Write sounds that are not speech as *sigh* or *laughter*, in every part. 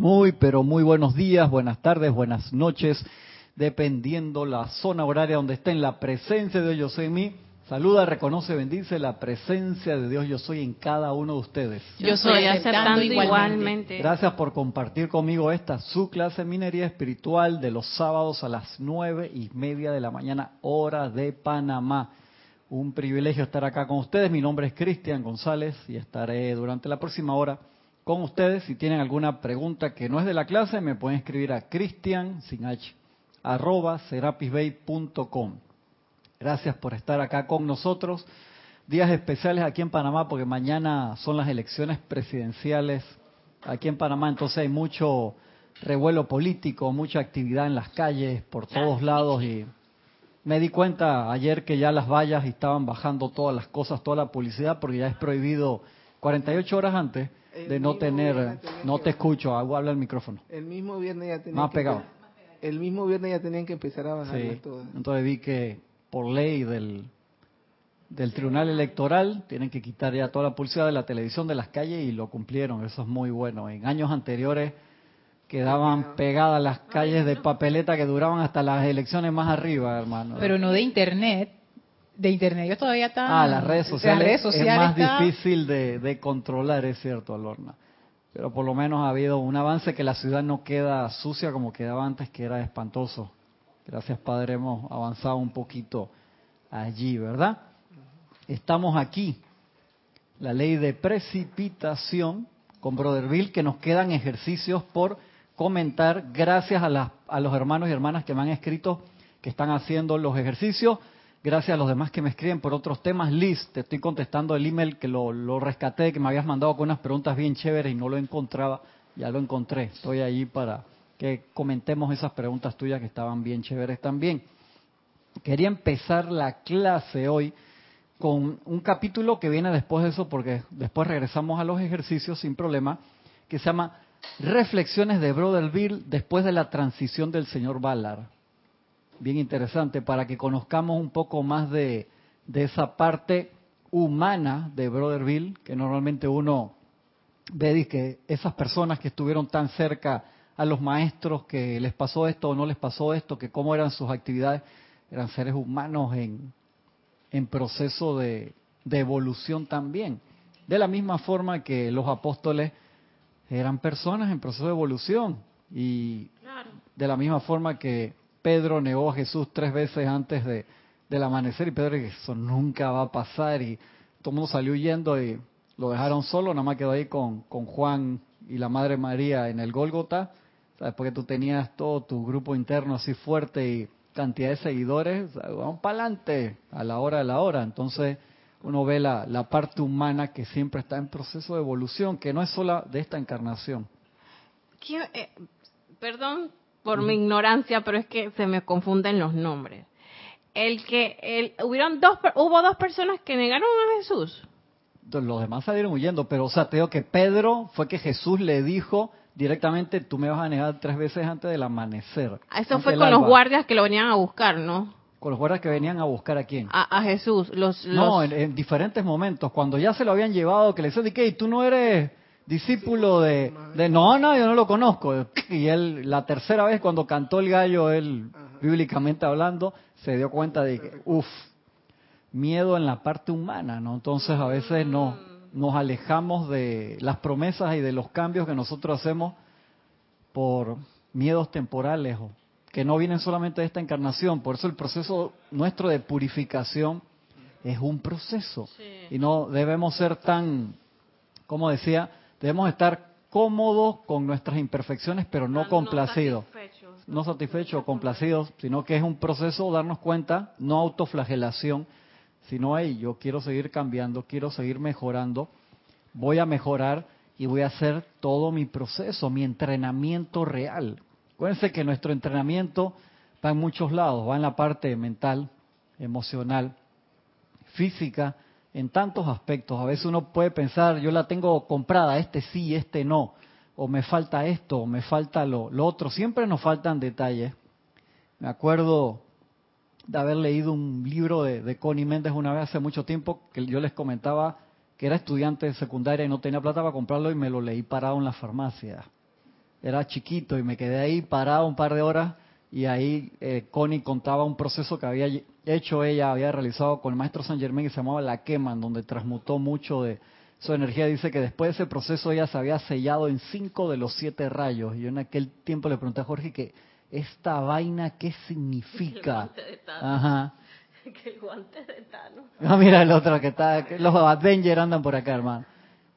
Muy, pero muy buenos días, buenas tardes, buenas noches, dependiendo la zona horaria donde estén. La presencia de Dios Yo Soy en mí saluda, reconoce, bendice la presencia de Dios Yo Soy en cada uno de ustedes. Yo soy aceptando igualmente. Gracias por compartir conmigo esta su clase de minería espiritual de los sábados a las nueve y media de la mañana, hora de Panamá. Un privilegio estar acá con ustedes. Mi nombre es Cristian González y estaré durante la próxima hora con ustedes. Si tienen alguna pregunta que no es de la clase, me pueden escribir a cristian, sin h, arroba serapisbay.com. Gracias por estar acá con nosotros. Días especiales aquí en Panamá porque mañana son las elecciones presidenciales aquí en Panamá, entonces hay mucho revuelo político, mucha actividad en las calles, por todos lados y me di cuenta ayer que ya las vallas estaban bajando todas las cosas, toda la publicidad, porque ya es prohibido 48 horas antes de no tener, no te escucho, habla el micrófono. El mismo viernes ya tenían Más pegado. El mismo viernes ya tenían que empezar a bajar Sí, todas. entonces vi que por ley del, del Tribunal Electoral tienen que quitar ya toda la publicidad de la televisión de las calles y lo cumplieron, eso es muy bueno. En años anteriores quedaban pegadas las calles de papeleta que duraban hasta las elecciones más arriba, hermano. Pero no de internet. De internet ellos todavía están... Ah, las redes sociales, las redes sociales es más está- difícil de, de controlar, es cierto, Alorna. Pero por lo menos ha habido un avance que la ciudad no queda sucia como quedaba antes, que era espantoso. Gracias, Padre, hemos avanzado un poquito allí, ¿verdad? Estamos aquí. La ley de precipitación con Brother Bill, que nos quedan ejercicios por comentar gracias a, las- a los hermanos y hermanas que me han escrito que están haciendo los ejercicios. Gracias a los demás que me escriben por otros temas. Liz, te estoy contestando el email que lo, lo rescaté, que me habías mandado con unas preguntas bien chéveres y no lo encontraba. Ya lo encontré. Estoy allí para que comentemos esas preguntas tuyas que estaban bien chéveres también. Quería empezar la clase hoy con un capítulo que viene después de eso, porque después regresamos a los ejercicios sin problema, que se llama Reflexiones de Brother después de la transición del señor Ballard bien interesante para que conozcamos un poco más de, de esa parte humana de Brother Bill, que normalmente uno ve que esas personas que estuvieron tan cerca a los maestros, que les pasó esto o no les pasó esto, que cómo eran sus actividades, eran seres humanos en, en proceso de, de evolución también. De la misma forma que los apóstoles eran personas en proceso de evolución y de la misma forma que Pedro negó a Jesús tres veces antes de, del amanecer y Pedro dijo, eso nunca va a pasar y todo el mundo salió huyendo y lo dejaron solo, nada más quedó ahí con, con Juan y la Madre María en el Gólgota, ¿sabes? porque tú tenías todo tu grupo interno así fuerte y cantidad de seguidores, vamos para adelante a la hora de la hora, entonces uno ve la, la parte humana que siempre está en proceso de evolución, que no es sola de esta encarnación. ¿Quién- eh, perdón por mi ignorancia, pero es que se me confunden los nombres. El que el, hubieron dos, hubo dos personas que negaron a Jesús. Los demás salieron huyendo, pero o sea, te digo que Pedro fue que Jesús le dijo directamente, tú me vas a negar tres veces antes del amanecer. Eso antes fue con los guardias que lo venían a buscar, ¿no? Con los guardias que venían a buscar a quién. A, a Jesús. Los, No, en, en diferentes momentos, cuando ya se lo habían llevado, que le decían, ¿qué? ¿Tú no eres discípulo de, de... No, no, yo no lo conozco. *laughs* Y él, la tercera vez cuando cantó el gallo, él, bíblicamente hablando, se dio cuenta de que, uff, miedo en la parte humana, ¿no? Entonces a veces no, nos alejamos de las promesas y de los cambios que nosotros hacemos por miedos temporales o que no vienen solamente de esta encarnación. Por eso el proceso nuestro de purificación es un proceso. Y no debemos ser tan, como decía, debemos estar cómodos con nuestras imperfecciones, pero no complacidos. No satisfechos o complacidos, sino que es un proceso darnos cuenta, no autoflagelación, sino, hey, yo quiero seguir cambiando, quiero seguir mejorando, voy a mejorar y voy a hacer todo mi proceso, mi entrenamiento real. Acuérdense que nuestro entrenamiento va en muchos lados, va en la parte mental, emocional, física, en tantos aspectos. A veces uno puede pensar, yo la tengo comprada, este sí, este no, o me falta esto, o me falta lo, otro. Siempre nos faltan detalles. Me acuerdo de haber leído un libro de, de Connie Méndez una vez hace mucho tiempo, que yo les comentaba que era estudiante de secundaria y no tenía plata para comprarlo y me lo leí parado en la farmacia. era chiquito y me quedé ahí parado un par de horas y ahí eh, Connie contaba un proceso que había hecho ella, había realizado con el maestro San Germán que se llamaba La Quema, en donde transmutó mucho de su energía. Dice que después de ese proceso ella se había sellado en cinco de los siete rayos. Y yo en aquel tiempo le pregunté a Jorge que esta vaina, ¿qué significa? Ajá. *laughs* Que el guante de Thanos. Ah, mira el otro que está, los Avengers andan por acá, hermano.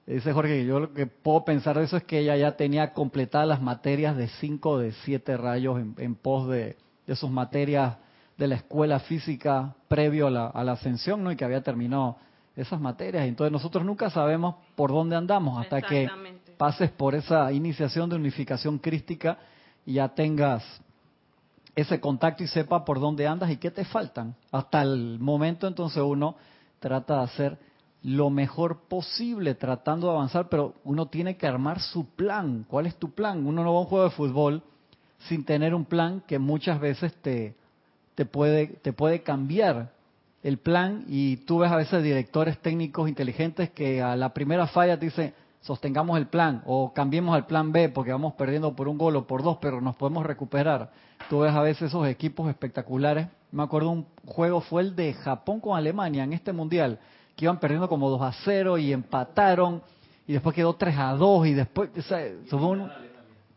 Dice Jorge, yo lo que puedo pensar de eso es que ella ya tenía completadas las materias de cinco de siete rayos en, pos de, sus materias de la escuela física previo a la, ascensión, ¿no? Y que había terminado esas materias. Entonces nosotros nunca sabemos por dónde andamos hasta que pases por esa iniciación de unificación crística y ya tengas ese contacto y sepa por dónde andas y qué te faltan. Hasta el momento entonces uno trata de hacer lo mejor posible tratando de avanzar, pero uno tiene que armar su plan. ¿Cuál es tu plan? Uno no va a un juego de fútbol sin tener un plan que muchas veces te, te, puede, te puede cambiar el plan y tú ves a veces directores técnicos inteligentes que a la primera falla te dicen sostengamos el plan o cambiemos al plan B porque vamos perdiendo por un gol o por dos, pero nos podemos recuperar. Tú ves a veces esos equipos espectaculares. Me acuerdo un juego fue el de Japón con Alemania en este mundial que iban perdiendo como 2 a 0 y empataron y después quedó 3 a 2 y después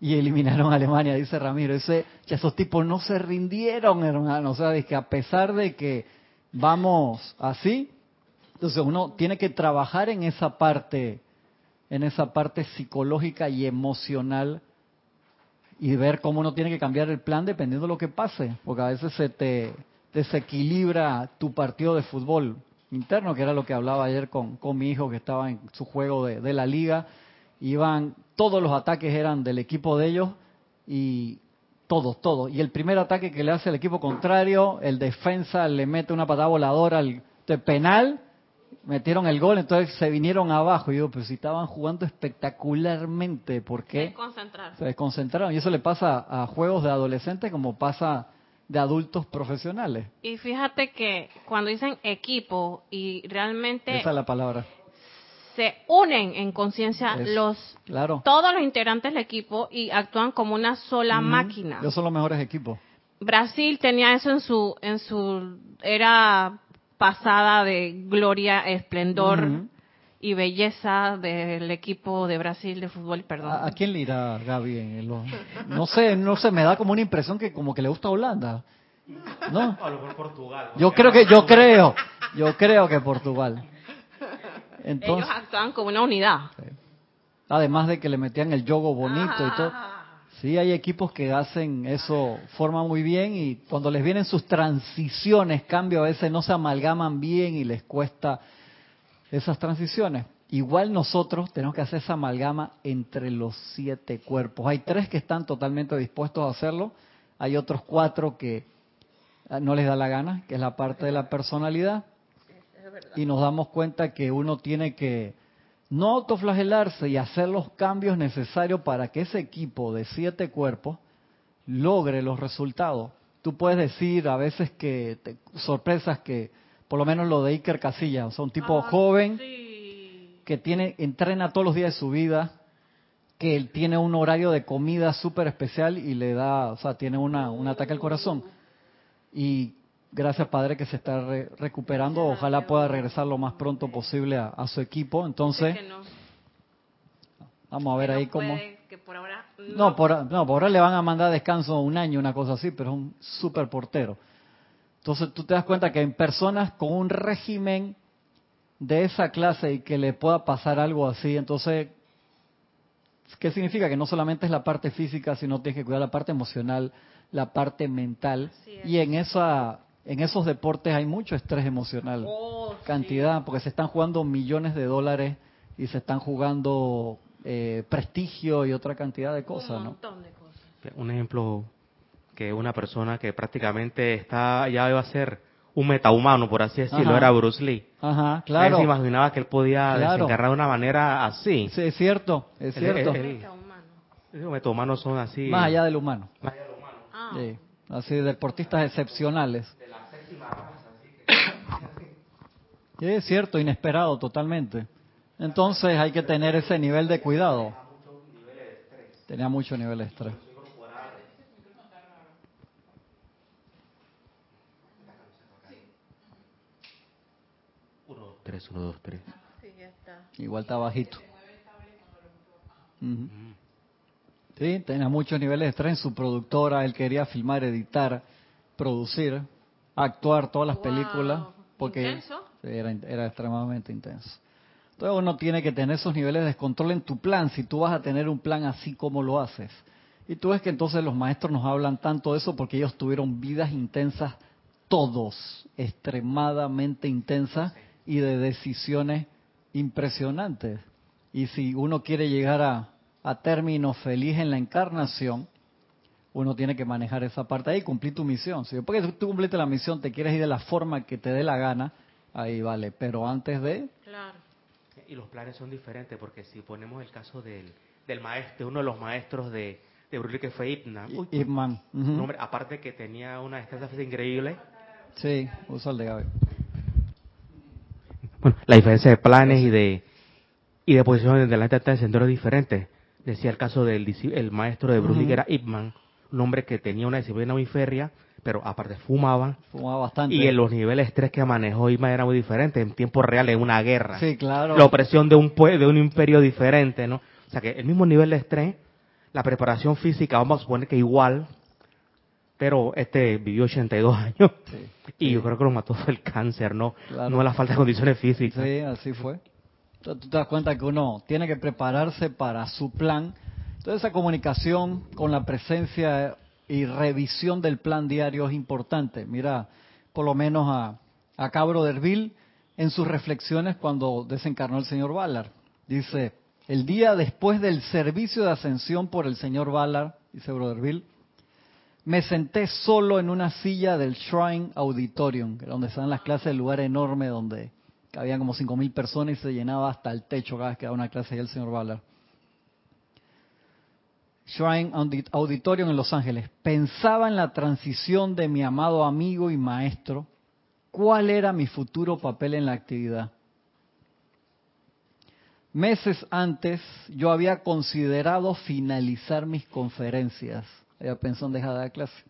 y eliminaron a Alemania, dice Ramiro. Ese, esos tipos no se rindieron, hermano. O sea, es que a pesar de que vamos así, entonces uno tiene que trabajar en esa parte, en esa parte psicológica y emocional y ver cómo uno tiene que cambiar el plan dependiendo de lo que pase, porque a veces se te desequilibra tu partido de fútbol interno, que era lo que hablaba ayer con, con mi hijo que estaba en su juego de, de la liga. Iban, todos los ataques eran del equipo de ellos y todos, todos. Y el primer ataque que le hace el equipo contrario, el defensa le mete una patada voladora al penal, metieron el gol, entonces se vinieron abajo. Y yo, pero si estaban jugando espectacularmente, ¿por qué? Se desconcentraron. Y eso le pasa a juegos de adolescentes como pasa de adultos profesionales. Y fíjate que cuando dicen equipo y realmente... Esa es la palabra. Se unen en conciencia los claro. todos los integrantes del equipo y actúan como una sola máquina. Ellos son los mejores equipos. Brasil tenía eso en su en su era pasada de gloria, esplendor y belleza del equipo de Brasil de fútbol, perdón. ¿A, quién le irá Gaby? no sé, no sé, me da como una impresión que como que le gusta Holanda. ¿No? *laughs* A lo mejor Portugal. Yo creo que, yo creo, yo creo que Portugal. Entonces, Ellos actúan como una unidad. Además de que le metían el yogo bonito y todo. Sí, hay equipos que hacen eso, forman muy bien y cuando les vienen sus transiciones, cambio, a veces no se amalgaman bien y les cuesta esas transiciones. Igual nosotros tenemos que hacer esa amalgama entre los siete cuerpos. Hay tres que están totalmente dispuestos a hacerlo, hay otros cuatro que ah, no les da la gana, que es la parte de la personalidad. Y nos damos cuenta que uno tiene que no autoflagelarse y hacer los cambios necesarios para que ese equipo de siete cuerpos logre los resultados. Tú puedes decir a veces que sorpresas que por lo menos lo de Iker Casillas, o sea, un tipo ah, joven que tiene entrena todos los días de su vida, que él tiene un horario de comida súper especial y le da, o sea, tiene una, un ataque al corazón. Y gracias Padre que se está recuperando, ojalá pueda regresar lo más pronto posible a, su equipo. Entonces, vamos a ver ahí cómo... no, por, no, por ahora le van a mandar descanso un año, una cosa así, pero es un súper portero. Entonces tú te das cuenta que en personas con un régimen de esa clase y que le pueda pasar algo así, entonces, ¿qué significa? Que no solamente es la parte física, sino tienes que cuidar la parte emocional, la parte mental. Y en esa en esos deportes hay mucho estrés emocional, oh, cantidad, porque se están jugando millones de dólares y se están jugando eh, prestigio y otra cantidad de cosas, un montón De cosas. Un ejemplo que una persona que prácticamente está ya iba a ser un metahumano, por así decirlo, era Bruce Lee. Ajá, claro. se imaginaba que él podía desencarnar de una manera así. Sí, es cierto, es cierto. los metahumanos son así. Más allá del humano. Más allá del humano. Ah. Sí, así, deportistas excepcionales. De la séptima *coughs* Sí, es cierto, inesperado totalmente. Entonces hay que tener ese nivel de cuidado. tenía mucho nivel de estrés. Uno, tres, uno, dos, tres. Igual está bajito. Sí, tenía muchos niveles de estrés en su productora. Él quería filmar, editar, producir, actuar todas las películas. Porque Era, era extremadamente intenso. Entonces uno tiene que tener esos niveles de descontrol en tu plan, si tú vas a tener un plan así como lo haces. Y tú ves que entonces los maestros nos hablan tanto de eso porque ellos tuvieron vidas intensas, todos, extremadamente intensas y de decisiones impresionantes. Y si uno quiere llegar a, a término feliz en la encarnación, uno tiene que manejar esa parte ahí y cumplir tu misión. Si después que tú cumpliste la misión te quieres ir de la forma que te dé la gana, ahí vale. Pero antes de... Claro y los planes son diferentes, porque si ponemos el caso del, del maestro, uno de los maestros de, de Brulli, que fue Ipman. hombre, aparte que tenía una estrategia increíble. Sí, uso el de Gaby. Bueno, la diferencia de planes y de y de posiciones de la del centro es diferente. Decía el caso del el maestro de Bruce que era Ipman, un hombre que tenía una disciplina muy férrea, pero aparte fumaba. Fumaba bastante. Y en los niveles de estrés que manejó Ima era muy diferente, en tiempo real, en una guerra. Sí, claro. La opresión de un, de un imperio diferente, ¿no? O sea que el mismo nivel de estrés, la preparación física, vamos a suponer que igual, pero este vivió 82 años. *laughs* y yo creo que lo mató fue el cáncer, ¿no? No la falta de condiciones físicas. Sí, así fue. Entonces, tú te das cuenta que uno tiene que prepararse para su plan. Entonces esa comunicación con la presencia y revisión del plan diario es importante. Mira, por lo menos a, a Cabro Derville en sus reflexiones cuando desencarnó el señor Ballard. Dice, el día después del servicio de ascensión por el señor Ballard, dice Broderville, me senté solo en una silla del Shrine Auditorium, donde están las clases, el lugar enorme donde había como 5.000 personas y se llenaba hasta el techo cada vez que daba una clase y el señor Ballard. Shrine Auditorium en Los Ángeles, pensaba en la transición de mi amado amigo y maestro, cuál era mi futuro papel en la actividad. Meses antes yo había considerado finalizar mis conferencias, había pensado en dejar de dar clase.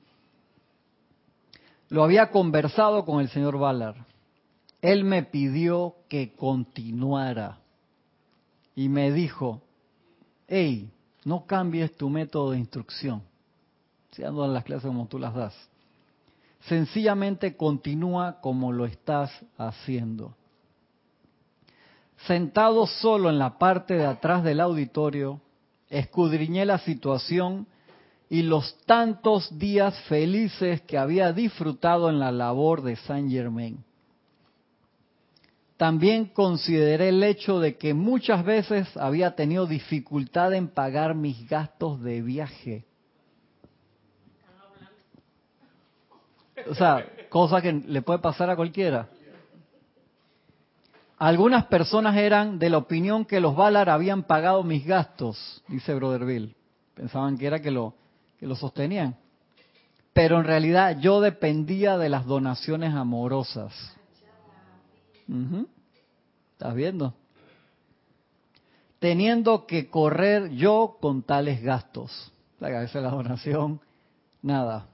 Lo había conversado con el señor Ballard. Él me pidió que continuara y me dijo, hey, no cambies tu método de instrucción, si ando en las clases como tú las das. Sencillamente continúa como lo estás haciendo. Sentado solo en la parte de atrás del auditorio, escudriñé la situación y los tantos días felices que había disfrutado en la labor de Saint Germain. También consideré el hecho de que muchas veces había tenido dificultad en pagar mis gastos de viaje. O sea, cosa que le puede pasar a cualquiera. Algunas personas eran de la opinión que los Valar habían pagado mis gastos, dice Brotherville. Pensaban que era que lo, que lo sostenían. Pero en realidad yo dependía de las donaciones amorosas. ¿Estás viendo? Teniendo que correr yo con tales gastos. La cabeza de la donación, nada.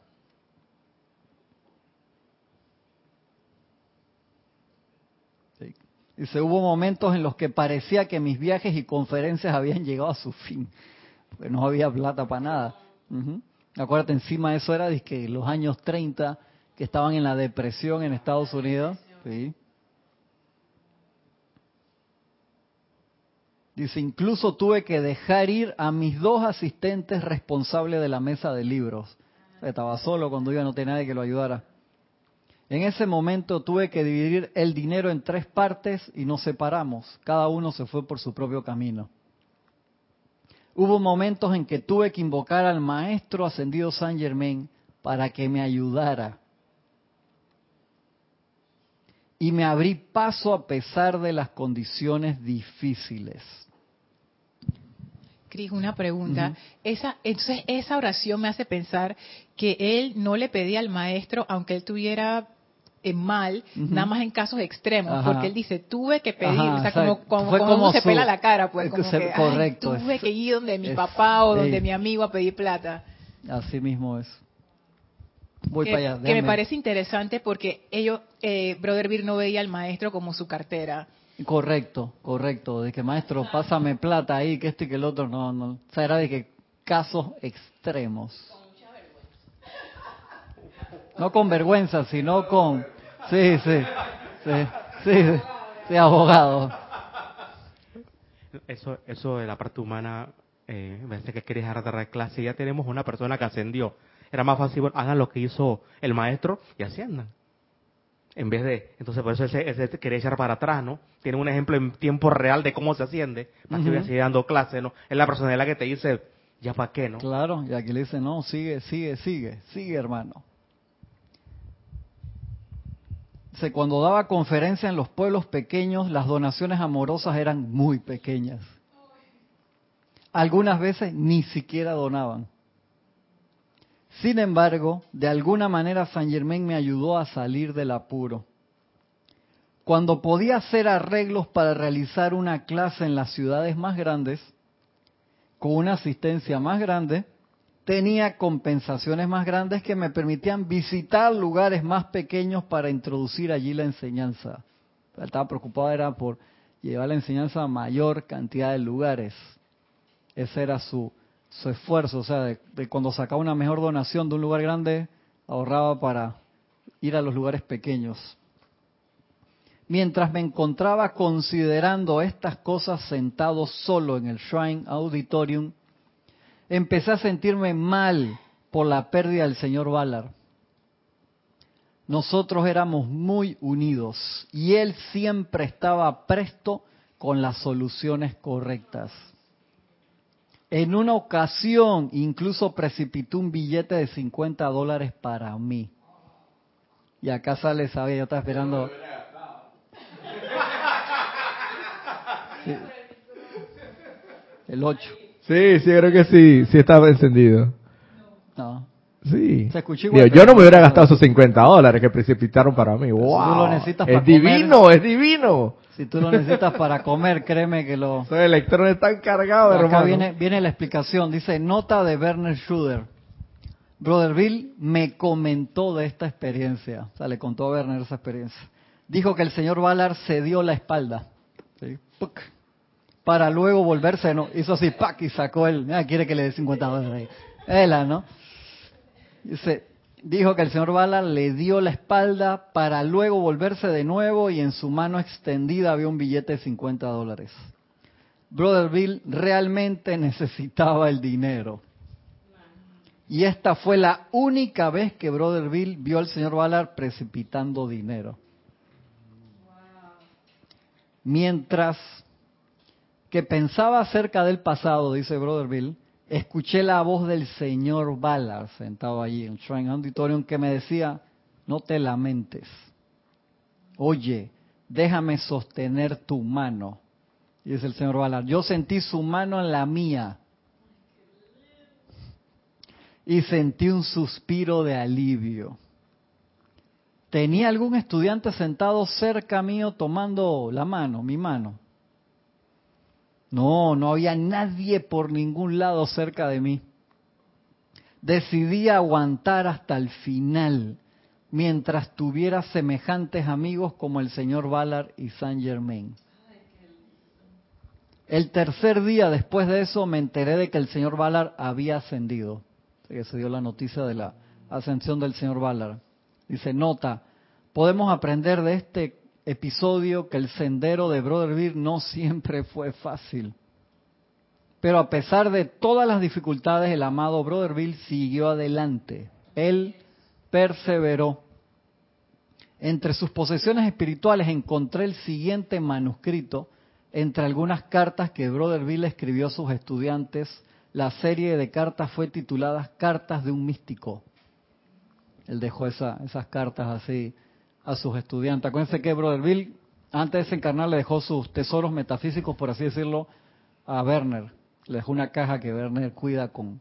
Y se hubo momentos en los que parecía que mis viajes y conferencias habían llegado a su fin, porque no había plata para nada. Acuérdate, encima eso era que los años 30, que estaban en la depresión en Estados Unidos. ¿sí? Dice, incluso tuve que dejar ir a mis dos asistentes responsables de la mesa de libros. Estaba solo cuando iba, no tenía nadie que lo ayudara. En ese momento tuve que dividir el dinero en tres partes y nos separamos. Cada uno se fue por su propio camino. Hubo momentos en que tuve que invocar al maestro ascendido San Germain para que me ayudara. Y me abrí paso a pesar de las condiciones difíciles. Cris, una pregunta. esa, entonces, esa oración me hace pensar que él no le pedía al maestro, aunque él tuviera eh, mal, nada más en casos extremos, Ajá. porque él dice, tuve que pedir, Ajá, o sea, como, como, Fue como como uno se pela la cara, pues, es que como se- que, ay, correcto, tuve es- que ir donde mi es- papá o donde sí. mi amigo a pedir plata. Así mismo es. Voy que, para allá. que me parece interesante porque ellos, eh, Brother Bill no veía al maestro como su cartera. Correcto, correcto. De que maestro, pásame plata ahí, que este y que el otro. No, no. O sea, era de que casos extremos. No con vergüenza, sino con... Sí, sí, sí, sí, sí, abogado. Eso, eso de la parte humana, eh, me parece que quería dejar de dar clase. Ya tenemos una persona que ascendió. Era más fácil, bueno, hagan lo que hizo el maestro y asciendan. En vez de, entonces por eso ese, ese quería echar para atrás, ¿no? Tiene un ejemplo en tiempo real de cómo se asciende. Para que voy a seguir dando clase, ¿no? Es la personalidad que te dice, ya para qué, ¿no? Claro, y aquí le dice, no, sigue, sigue, sigue, sigue, hermano. Cuando daba conferencia en los pueblos pequeños, las donaciones amorosas eran muy pequeñas. Algunas veces ni siquiera donaban. Sin embargo, de alguna manera San Germain me ayudó a salir del apuro. Cuando podía hacer arreglos para realizar una clase en las ciudades más grandes, con una asistencia más grande, tenía compensaciones más grandes que me permitían visitar lugares más pequeños para introducir allí la enseñanza. Estaba preocupado era por llevar la enseñanza a mayor cantidad de lugares. Ese era su, su esfuerzo, o sea, de cuando sacaba una mejor donación de un lugar grande, ahorraba para ir a los lugares pequeños. Mientras me encontraba considerando estas cosas sentado solo en el Shrine Auditorium, empecé a sentirme mal por la pérdida del señor Ballard. Nosotros éramos muy unidos y él siempre estaba presto con las soluciones correctas. En una ocasión incluso precipitó un billete de 50 dólares para mí. Y acá sale, sabía, yo estaba esperando. El 8. Sí, sí, creo que sí, sí estaba encendido. No. Sí. Se escuchó igual, Digo, pero yo no me hubiera gastado esos 50 dólares que precipitaron para mí. tú ¡Wow! lo necesitas es para comer. divino, es divino. Si tú lo necesitas para comer, créeme que lo... *laughs* Esos electrones están cargados, Acá hermano. viene, viene la explicación. Dice, nota de Werner Schuder. Brother Bill me comentó de esta experiencia. O sea, le contó a Werner esa experiencia. Dijo que el señor Ballard se dio la espalda. ¿sí? Para luego volverse, no, hizo así, ¡pac! y sacó. Mira, quiere que le dé 50 dólares. Ela, ¿no? Dice, dijo que el señor Ballard le dio la espalda para luego volverse de nuevo y en su mano extendida había un billete de 50 dólares. Brother Bill realmente necesitaba el dinero. Y esta fue la única vez que Brother Bill vio al señor Ballard precipitando dinero. Mientras que pensaba acerca del pasado, dice Brother Bill, escuché la voz del señor Ballard sentado allí en el Shrine Auditorium que me decía, no te lamentes. Oye, déjame sostener tu mano. Y dice el señor Ballard, yo sentí su mano en la mía. Y sentí un suspiro de alivio. ¿Tenía algún estudiante sentado cerca mío tomando la mano, mi mano? No, no había nadie por ningún lado cerca de mí. Decidí aguantar hasta el final, mientras tuviera semejantes amigos como el señor Ballard y Saint Germain. El tercer día después de eso me enteré de que el señor Ballard había ascendido. Se dio la noticia de la ascensión del señor Ballard. Dice, nota, podemos aprender de este episodio que el sendero de Brother no siempre fue fácil. Pero a pesar de todas las dificultades, el amado Brother Bill siguió adelante. Él perseveró. Entre sus posesiones espirituales encontré el siguiente manuscrito entre algunas cartas que Brother Bill escribió a sus estudiantes. La serie de cartas fue titulada Cartas de un místico. Él dejó esa, esas cartas así a sus estudiantes. Acuérdense que Brother Bill, antes de desencarnar, le dejó sus tesoros metafísicos, por así decirlo, a Werner. Le dejó una caja que Werner cuida con,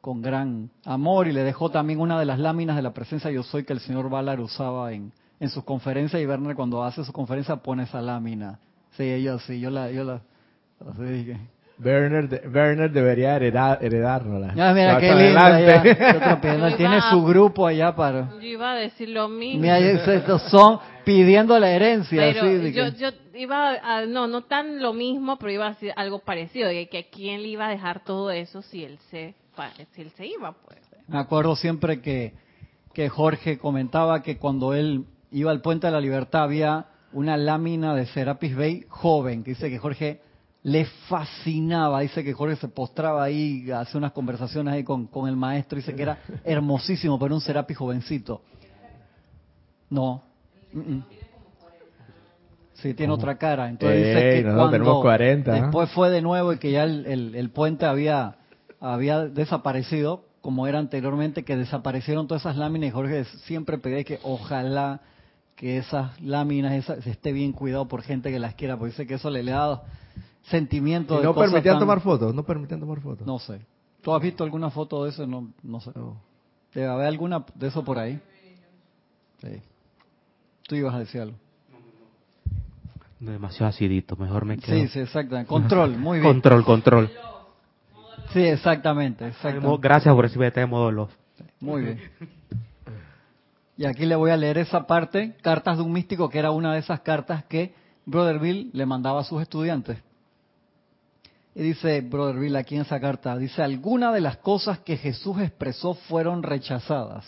con gran amor y le dejó también una de las láminas de la presencia yo soy que el señor Ballard usaba en, en sus conferencias y Werner cuando hace su conferencia pone esa lámina. Sí, ellos sí, yo la, yo la. Werner, de- Werner debería heredar, heredárnosla. Ah, mira, qué tiene su grupo allá para... Yo iba a decir lo mismo. Mira, estos son pidiendo la herencia. pero así, yo, que- yo iba a, no, no tan lo mismo, pero iba a decir algo parecido, de que a quién le iba a dejar todo eso si él se, si él se iba, pues. Me acuerdo siempre que, que Jorge comentaba que cuando él iba al Puente de la Libertad había una lámina de Serapis Bay joven, que dice que Jorge le fascinaba, dice que Jorge se postraba ahí, hace unas conversaciones ahí con, con el maestro, dice que era hermosísimo, pero un Serapis jovencito. No. mm, mm. Sí, tiene otra cara. Entonces dice que nosotros cuando tenemos 40, ¿eh? después fue de nuevo y que ya el, el- el puente había, había desaparecido, como era anteriormente, que desaparecieron todas esas láminas y Jorge siempre pedía que ojalá que esas láminas esas, esté bien cuidado por gente que las quiera, porque dice que eso le, le da sentimiento Y de no cosas permitían tan- tomar fotos, no permitían tomar fotos. No sé. ¿Tú has visto alguna foto de eso? No, no sé. No. ¿Debe haber alguna de eso por ahí? Sí. Tú ibas a decir algo. Demasiado acidito, mejor me quedo. Sí, sí, exactamente. Control, *laughs* muy bien. Control, control. Sí, exactamente, exactamente. Gracias por recibir este modo love. Muy bien. Y aquí le voy a leer esa parte, Cartas de un místico, que era una de esas cartas que Brother Bill le mandaba a sus estudiantes. Y dice Brother Bill aquí en esa carta, dice, algunas de las cosas que Jesús expresó fueron rechazadas.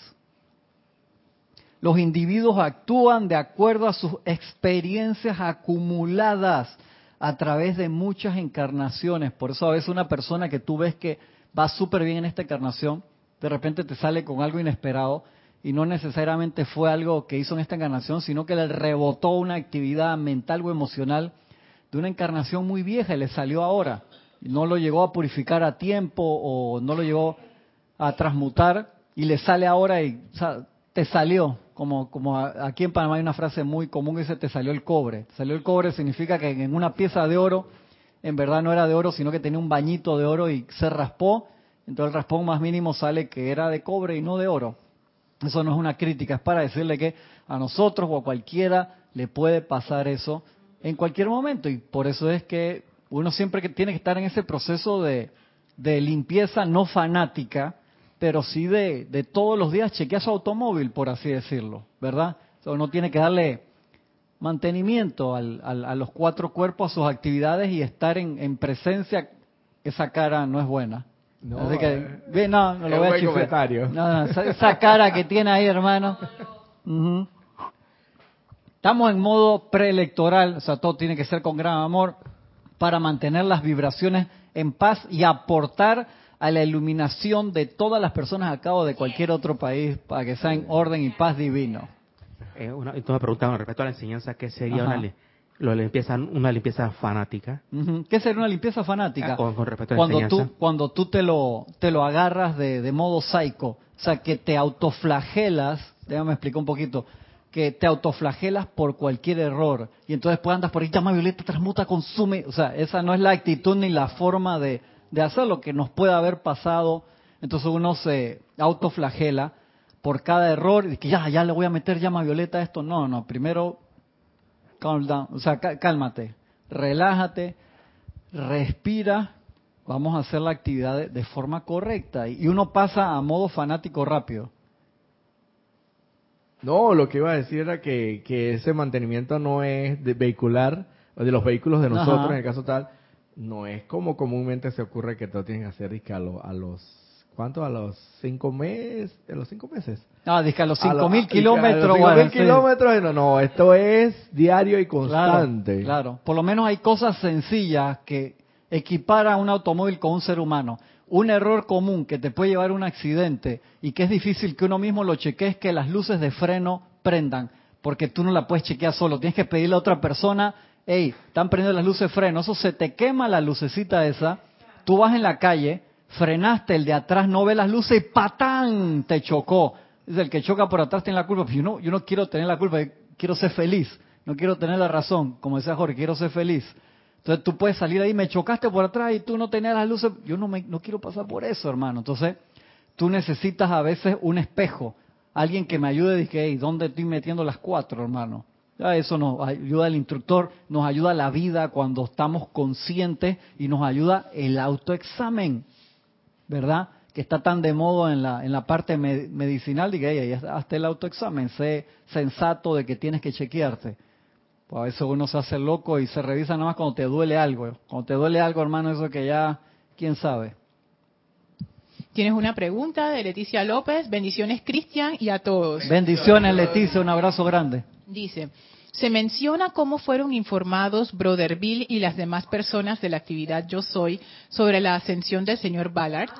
Los individuos actúan de acuerdo a sus experiencias acumuladas a través de muchas encarnaciones. Por eso a veces una persona que tú ves que va súper bien en esta encarnación, de repente te sale con algo inesperado y no necesariamente fue algo que hizo en esta encarnación, sino que le rebotó una actividad mental o emocional de una encarnación muy vieja y le salió ahora. No lo llegó a purificar a tiempo o no lo llegó a transmutar y le sale ahora y te salió. Como, como aquí en Panamá hay una frase muy común que dice te salió el cobre. Salió el cobre significa que en una pieza de oro en verdad no era de oro, sino que tenía un bañito de oro y se raspó. Entonces el raspón más mínimo sale que era de cobre y no de oro. Eso no es una crítica, es para decirle que a nosotros o a cualquiera le puede pasar eso en cualquier momento. Y por eso es que uno siempre que tiene que estar en ese proceso de, de limpieza no fanática, pero sí de, de todos los días chequear su automóvil, por así decirlo, ¿verdad? O sea, uno tiene que darle mantenimiento al- al- a los cuatro cuerpos, a sus actividades y estar en, en presencia. Esa cara no es buena. No, Así que, eh, bien, no, no lo voy a buen comentario. No, no, esa, cara que tiene ahí, hermano. *laughs* Estamos en modo preelectoral, o sea, todo tiene que ser con gran amor para mantener las vibraciones en paz y aportar a la iluminación de todas las personas a cabo de cualquier otro país para que sea en orden y paz divino. Eh, una, entonces me preguntaban respecto a la enseñanza, ¿qué sería Ajá. una, lo limpieza, una limpieza fanática? ¿Qué sería una limpieza fanática? Ah, con- con respecto a la cuando enseñanza. tú cuando tú te lo te lo agarras de, de modo psycho, o sea, que te autoflagelas, déjame explicar un poquito, que te autoflagelas por cualquier error. Y entonces pues andas por ahí, llama violeta, transmuta, consume, o sea, esa no es la actitud ni la forma de, de hacer lo que nos puede haber pasado, entonces uno se autoflagela por cada error y que ya, ya le voy a meter llama violeta a esto, no, no, primero calm down, o sea, cá- cálmate, relájate, respira, vamos a hacer la actividad de forma correcta. Y uno pasa a modo fanático rápido. No, lo que iba a decir era que, que ese mantenimiento no es de vehicular, de los vehículos de nosotros, Ajá. en el caso tal, no es como comúnmente se ocurre que tú tienes que hacer a, lo- a los, ¿cuánto? A los cinco meses, a los cinco meses. Ah, dije a los A 5000 a- kilómetros. A los bueno, 5000 sí. kilómetros, no, no, esto es diario y Claro, constante. claro, por lo menos hay cosas sencillas que equiparan un automóvil con un ser humano. Un error común que te puede llevar a un accidente y que es difícil que uno mismo lo chequee es que las luces de freno prendan, porque tú no la puedes chequear solo, tienes que pedirle a otra persona, hey, están prendiendo las luces de freno, eso se te quema la lucecita esa, tú vas en la calle, frenaste, el de atrás no ve las luces y ¡patán! te chocó. Es el que choca por atrás tiene la culpa, yo no, yo no quiero tener la culpa, quiero ser feliz, no quiero tener la razón, como decía Jorge, quiero ser feliz. Entonces tú puedes salir ahí, me chocaste por atrás y tú no tenías las luces, yo no, me, no quiero pasar por eso, hermano. Entonces tú necesitas a veces un espejo alguien que me ayude, dije, hey, ¿dónde estoy metiendo las cuatro, hermano? Ya eso nos ayuda el instructor, nos ayuda la vida cuando estamos conscientes y nos ayuda el autoexamen, ¿verdad? Que está tan de modo en la, en la parte medicinal, diga, hey, hasta el autoexamen, sé sensato de que tienes que chequearte. Pues a veces uno se hace loco y se revisa nada más cuando te duele algo. Cuando te duele algo, hermano, eso que ya, quién sabe. Tienes una pregunta de Leticia López. Bendiciones, Cristian, y a todos. Bendiciones, Leticia. Un abrazo grande. Dice, se menciona cómo fueron informados Brother Bill y las demás personas de la actividad Yo Soy sobre la ascensión del señor Ballard.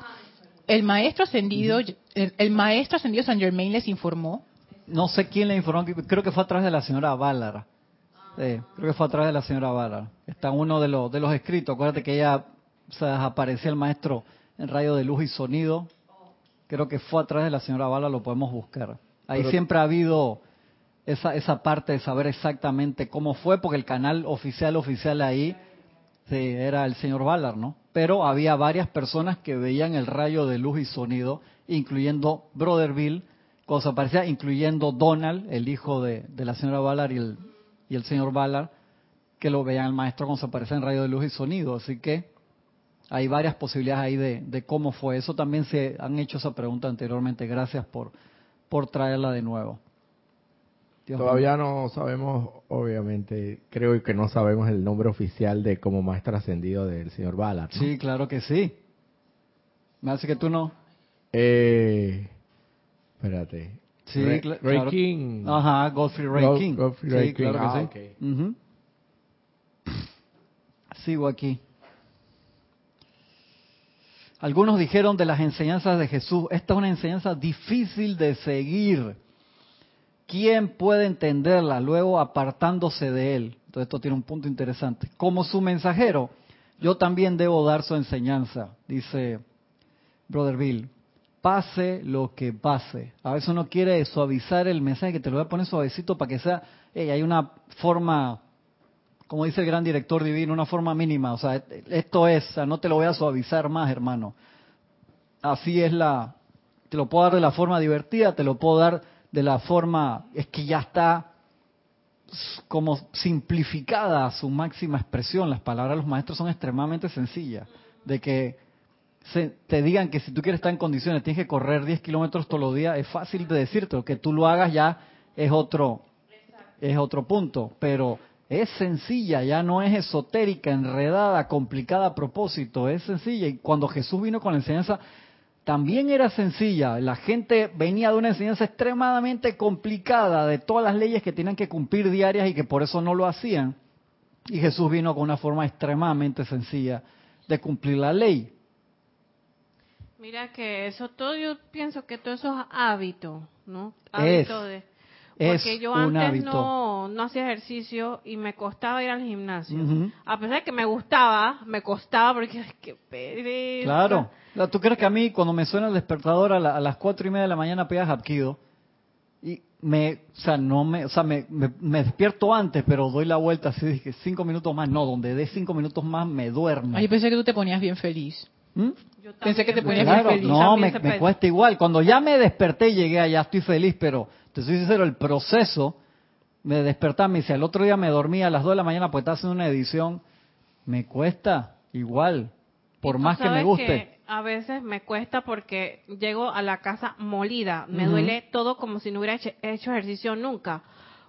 El maestro ascendido, el, maestro ascendido San Germain les informó. No sé quién le informó, creo que fue a través de la señora Ballard. Creo que fue a través de la señora Ballard. Está en uno de los, de los escritos. Acuérdate que ella se desapareció el maestro en rayo de luz y sonido. Creo que fue a través de la señora Ballard, lo podemos buscar. Ahí siempre ha habido esa, esa parte de saber exactamente cómo fue, porque el canal oficial oficial ahí era el señor Ballard, ¿no? Pero había varias personas que veían el rayo de luz y sonido, incluyendo Brother Bill, cosa parecía, incluyendo Donald, el hijo de, la señora Ballard y el, y el señor Ballard, que lo veían el maestro cuando se aparecía en rayo de luz y sonido. Así que hay varias posibilidades ahí de, de, cómo fue. Eso también se han hecho esa pregunta anteriormente. Gracias por, por traerla de nuevo. Todavía no sabemos, obviamente, creo que no sabemos el nombre oficial de como maestro ascendido del señor Ballard. Sí, claro que sí. Me hace que tú no. Eh, espérate. Sí, Ray, King. Ajá, Godfrey Ray King. Godfrey Ray sí, claro ah. Sigo aquí. Algunos dijeron de las enseñanzas de Jesús, esta es una enseñanza difícil de seguir ¿quién puede entenderla luego apartándose de él? Entonces esto tiene un punto interesante. Como su mensajero, yo también debo dar su enseñanza, dice Brother Bill. Pase lo que pase. A veces uno quiere suavizar el mensaje, que te lo voy a poner suavecito para que sea, hay una forma, como dice el gran director divino, una forma mínima. O sea, esto es, no te lo voy a suavizar más, hermano. Así es la, te lo puedo dar de la forma divertida, te lo puedo dar de la forma, es que ya está como simplificada a su máxima expresión. Las palabras de los maestros son extremadamente sencillas. De que se, te digan que si tú quieres estar en condiciones, tienes que correr 10 kilómetros todos los días, es fácil de decirte. Que tú lo hagas ya es otro, es otro punto. Pero es sencilla, ya no es esotérica, enredada, complicada a propósito. Es sencilla. Y cuando Jesús vino con la enseñanza, también era sencilla. La gente venía de una enseñanza extremadamente complicada de todas las leyes que tenían que cumplir diarias y que por eso no lo hacían. Y Jesús vino con una forma extremadamente sencilla de cumplir la ley. Mira que eso todo, yo pienso que todo eso es hábito, ¿no? Hábito de porque yo antes no, no hacía ejercicio y me costaba ir al gimnasio. A pesar de que me gustaba, me costaba porque qué pereza. Claro. ¿Tú crees que a mí cuando me suena el despertador a, las cuatro y media de la mañana pegas Hapkido? Y me, o sea, no me, o sea, me, me, despierto antes, pero doy la vuelta así, dije, cinco minutos más, no, donde dé cinco minutos más me duermo. Ay, pensé que tú te ponías bien feliz. ¿Mm? Pensé que te ponías bien feliz. No, me, me, cuesta igual. Cuando ya me desperté y llegué allá, estoy feliz, pero te soy sincero, el proceso me despertar, me dice, el otro día me dormí a las 2 de la mañana porque estaba haciendo una edición, me cuesta igual, por más que me guste. a veces me cuesta porque llego a la casa molida, me duele todo como si no hubiera hecho, ejercicio nunca,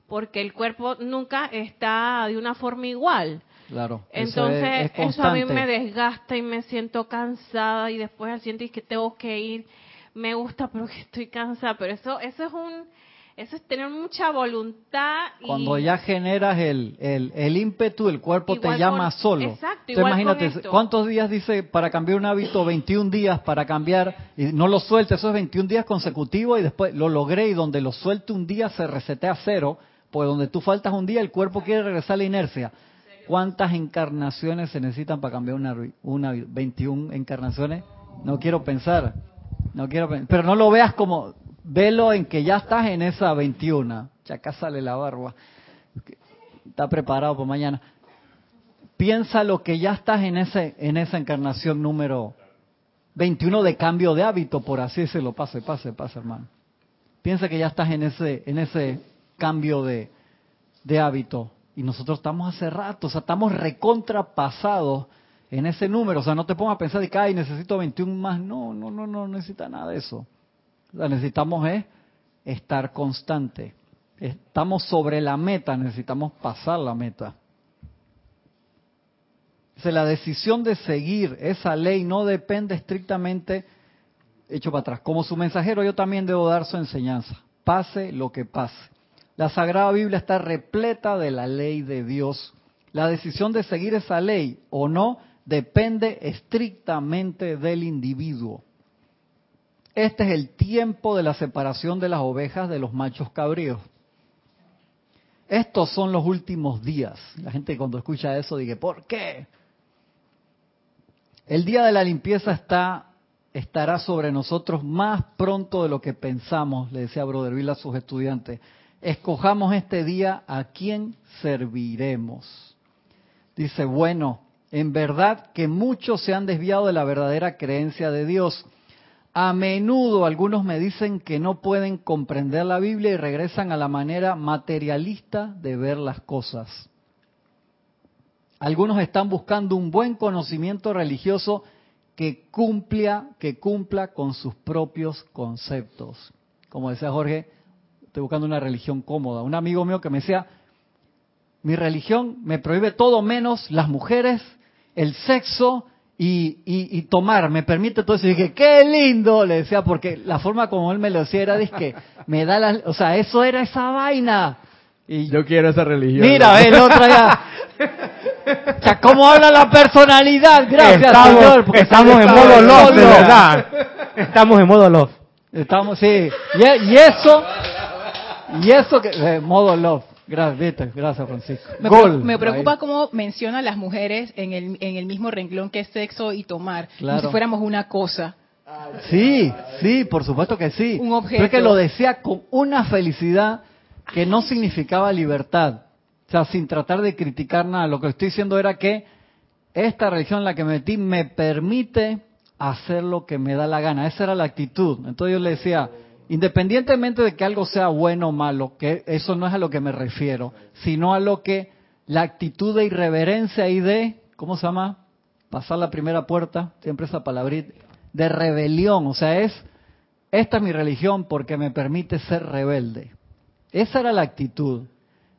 porque el cuerpo nunca está de una forma igual. Claro. Entonces, eso, a mí me desgasta y me siento cansada y después al siguiente que tengo que ir, me gusta pero que estoy cansada, pero eso eso es un eso es tener mucha voluntad. Y... Cuando ya generas el, el, ímpetu, el cuerpo te llama solo. Exacto, imagínate, ¿cuántos días dice para cambiar un hábito? 21 días para cambiar, y no lo suelte, esos 21 días consecutivos y después lo logré y donde lo suelte un día se resetea a cero, pues donde tú faltas un día el cuerpo quiere regresar a la inercia. ¿Cuántas encarnaciones se necesitan para cambiar una, una 21 encarnaciones? No quiero pensar, no quiero pero no lo veas como velo en que ya estás en esa 21. Ya acá sale la barba. Está preparado para mañana. Piensa lo que ya estás en ese en esa encarnación número 21 de cambio de hábito, por así decirlo. Pase, pase, pase, hermano. Piensa que ya estás en ese, en ese cambio de, de hábito. Y nosotros estamos hace rato, o sea, estamos recontrapasados en ese número. O sea, no te pongas a pensar de que, ay, necesito 21 más. No, no, no, no necesita nada de eso. O sea, necesitamos es estar constante. Estamos sobre la meta, necesitamos pasar la meta. O sea, la decisión de seguir esa ley no depende estrictamente hecho para atrás. Como su mensajero yo también debo dar su enseñanza, pase lo que pase. La Sagrada Biblia está repleta de la ley de Dios. La decisión de seguir esa ley o no depende estrictamente del individuo. Este es el tiempo de la separación de las ovejas de los machos cabríos. Estos son los últimos días. La gente cuando escucha eso dice, ¿por qué? El día de la limpieza está estará sobre nosotros más pronto de lo que pensamos, le decía Broderville a sus estudiantes. Escojamos este día a quién serviremos. Dice, bueno, en verdad que muchos se han desviado de la verdadera creencia de Dios. A menudo algunos me dicen que no pueden comprender la Biblia y regresan a la manera materialista de ver las cosas. Algunos están buscando un buen conocimiento religioso que cumpla, que cumpla con sus propios conceptos. Como decía Jorge, estoy buscando una religión cómoda. Un amigo mío que me decía, mi religión me prohíbe todo menos las mujeres, el sexo y, tomar, me permite todo eso. Y dije, qué lindo, le decía, porque la forma como él me lo decía era, que me da la, o sea, eso era esa vaina. Y yo quiero esa religión. Mira, el otro ya. *laughs* O sea, ¿cómo habla la personalidad? Gracias, estamos, Señor. Estamos en modo love, de verdad. Estamos en modo love. Estamos, sí. Y, eso, y eso que, eh, modo love. Gracias, gracias Francisco. Me, preocupa cómo menciona a las mujeres en el, en el mismo renglón que es sexo y tomar, como si fuéramos una cosa. Sí, sí, por supuesto que sí. Un objeto. que lo decía con una felicidad que no significaba libertad. O sea, sin tratar de criticar nada, lo que estoy diciendo era que esta religión en la que me metí me permite hacer lo que me da la gana. Esa era la actitud. Entonces yo le decía, independientemente de que algo sea bueno o malo, que eso no es a lo que me refiero, sino a lo que la actitud de irreverencia y de, ¿cómo se llama? Pasar la primera puerta, siempre esa palabrita, de rebelión. O sea, es, esta es mi religión porque me permite ser rebelde. Esa era la actitud.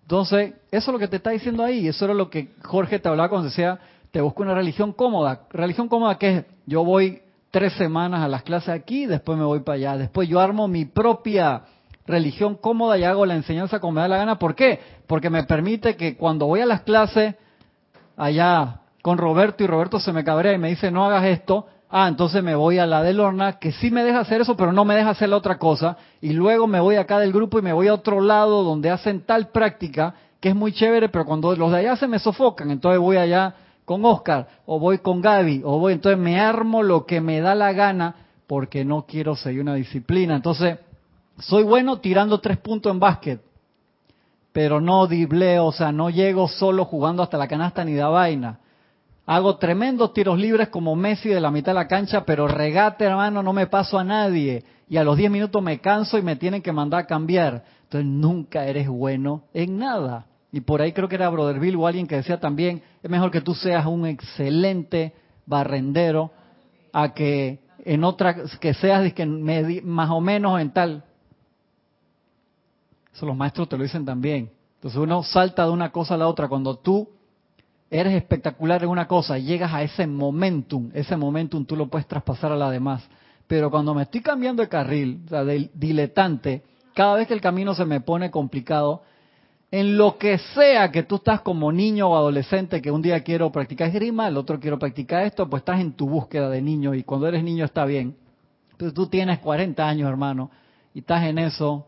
Entonces, eso es lo que te está diciendo ahí. Eso era lo que Jorge te hablaba cuando decía, te busco una religión cómoda. Religión cómoda que es, yo voy tres semanas a las clases aquí, después me voy para allá. Después yo armo mi propia religión cómoda y hago la enseñanza como me da la gana. ¿Por qué? Porque me permite que cuando voy a las clases allá con Roberto y Roberto se me cabrea y me dice no hagas esto, Ah, entonces me voy a la de Lorna, que sí me deja hacer eso, pero no me deja hacer la otra cosa. Y luego me voy acá del grupo y me voy a otro lado donde hacen tal práctica que es muy chévere, pero cuando los de allá se me sofocan, entonces voy allá con Oscar, o voy con Gaby, o voy, entonces me armo lo que me da la gana porque no quiero seguir una disciplina. Entonces, soy bueno tirando tres puntos en básquet, pero no dibleo, o sea, no llego solo jugando hasta la canasta ni da vaina. Hago tremendos tiros libres como Messi de la mitad de la cancha, pero regate, hermano, no me paso a nadie. Y a los 10 minutos me canso y me tienen que mandar a cambiar. Entonces nunca eres bueno en nada. Y por ahí creo que era Brother o alguien que decía también, es mejor que tú seas un excelente barrendero a que en otra, que seas más o menos en tal. Eso los maestros te lo dicen también. Entonces uno salta de una cosa a la otra. Cuando tú eres espectacular en una cosa, llegas a ese momentum, ese momentum tú lo puedes traspasar a la demás. Pero cuando me estoy cambiando de carril, o sea, de diletante, cada vez que el camino se me pone complicado, en lo que sea que tú estás como niño o adolescente, que un día quiero practicar esgrima, el otro quiero practicar esto, pues estás en tu búsqueda de niño y cuando eres niño está bien. Entonces tú tienes 40 años, hermano, y estás en eso,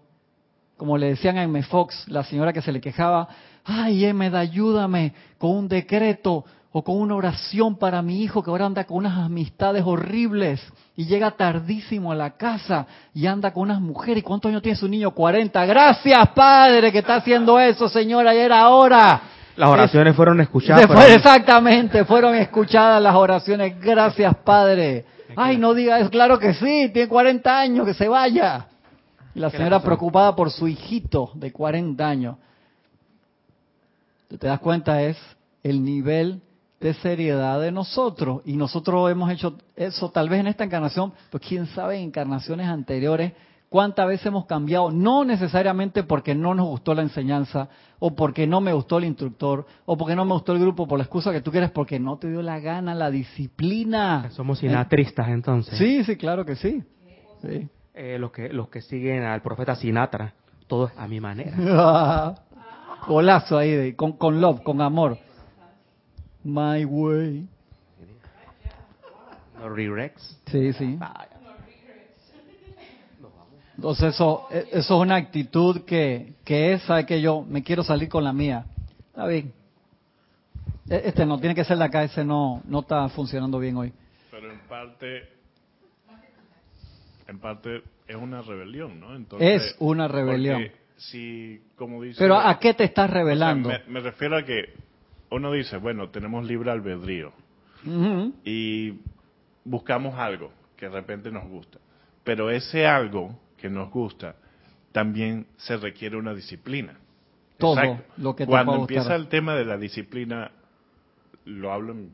como le decían a M. Fox, la señora que se le quejaba, ay, Emeda, ayúdame con un decreto o con una oración para mi hijo que ahora anda con unas amistades horribles y llega tardísimo a la casa y anda con unas mujeres. ¿Y cuántos años tiene su niño? 40. Gracias, Padre, que está haciendo eso, Señora, ayer ahora. Las oraciones fueron escuchadas. exactamente, fueron escuchadas las oraciones. Gracias, Padre. Ay, no diga eso. Claro que sí, tiene 40 años, que se vaya. la señora preocupada por su hijito de 40 años. te das cuenta es el nivel de seriedad de nosotros. Y nosotros hemos hecho eso tal vez en esta encarnación, pero quién sabe en encarnaciones anteriores cuántas veces hemos cambiado, no necesariamente porque no nos gustó la enseñanza, o porque no me gustó el instructor, o porque no me gustó el grupo, por la excusa que tú quieres, porque no te dio la gana, la disciplina. Somos sinatristas entonces. Sí, sí, claro que sí. Eh, los, que, los que siguen al profeta Sinatra, todo es a mi manera. *laughs* Golazo ahí, con, con love, con amor. My way. No regrets. Sí, sí. Entonces eso, e, eso es una actitud que, que es, sabe que yo me quiero salir con la mía. Está bien. E, este no tiene que ser de acá, ese no, no está funcionando bien hoy. Pero en parte, en parte es una rebelión, ¿no? Entonces, es una rebelión. Si, como dice, Pero ¿a qué te estás rebelando? me, refiero a que uno dice, bueno, tenemos libre albedrío y buscamos algo que de repente nos gusta. Pero ese algo que nos gusta, también se requiere una disciplina. Todo lo que te Cuando empieza el tema de la disciplina, lo hablo en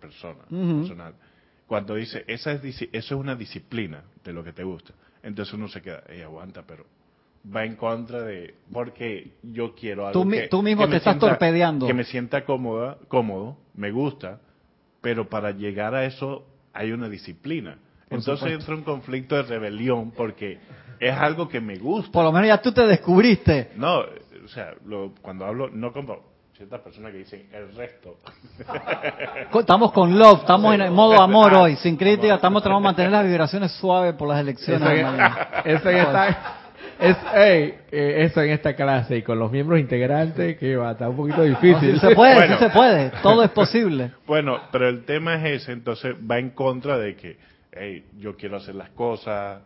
persona, personal. Cuando dice, esa es, eso es una disciplina de lo que te gusta, entonces uno se queda, y aguanta, pero va en contra de, porque yo quiero algo tú, que, tú mismo te estás torpedeando. Que me sienta cómoda, cómodo, me gusta, pero para llegar a eso hay una disciplina. entonces entra un conflicto de rebelión porque es algo que me gusta. Por lo menos ya tú te descubriste. No, o sea, cuando hablo, no como ciertas personas que dicen el resto. *laughs* Estamos con love, estamos en modo amor hoy, sin crítica, estamos tratando de mantener las vibraciones suaves por las elecciones. Eso, en esta, es, eh, eso en esta clase y con los miembros integrantes que va a estar un poquito difícil. se puede, sí se puede, todo es posible. *laughs* Bueno, pero el tema es ese, entonces va en contra de que, hey, yo quiero hacer las cosas,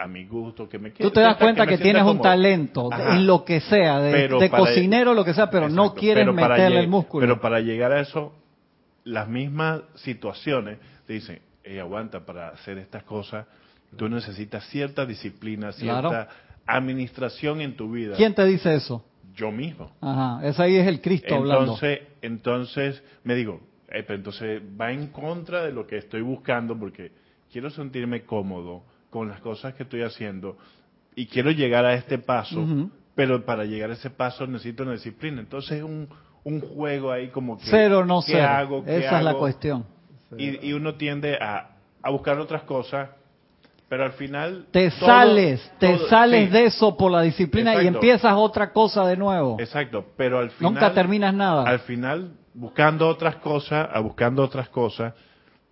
a mi gusto, que me Tú te das cuenta que, tienes un talento en lo que sea, de, cocinero, lo que sea, pero no quieres meterle el músculo. Pero para llegar a eso, las mismas situaciones te dicen, hey, aguanta, para hacer estas cosas, tú necesitas cierta disciplina, cierta administración en tu vida. ¿Quién te dice eso? Yo mismo. Ajá, ese ahí es el Cristo entonces, hablando. Entonces, me digo, eh, entonces va en contra de lo que estoy buscando porque quiero sentirme cómodo, con las cosas que estoy haciendo y quiero llegar a este paso, pero para llegar a ese paso necesito una disciplina. Entonces es un, un juego ahí como que... Cero no sé. Hago, Esa es la cuestión. Y, y uno tiende a, a, buscar otras cosas, pero al final... Te sales, te sales de eso por la disciplina y empiezas otra cosa de nuevo. Exacto, pero al final... Nunca terminas nada. Al final, buscando otras cosas, a buscando otras cosas,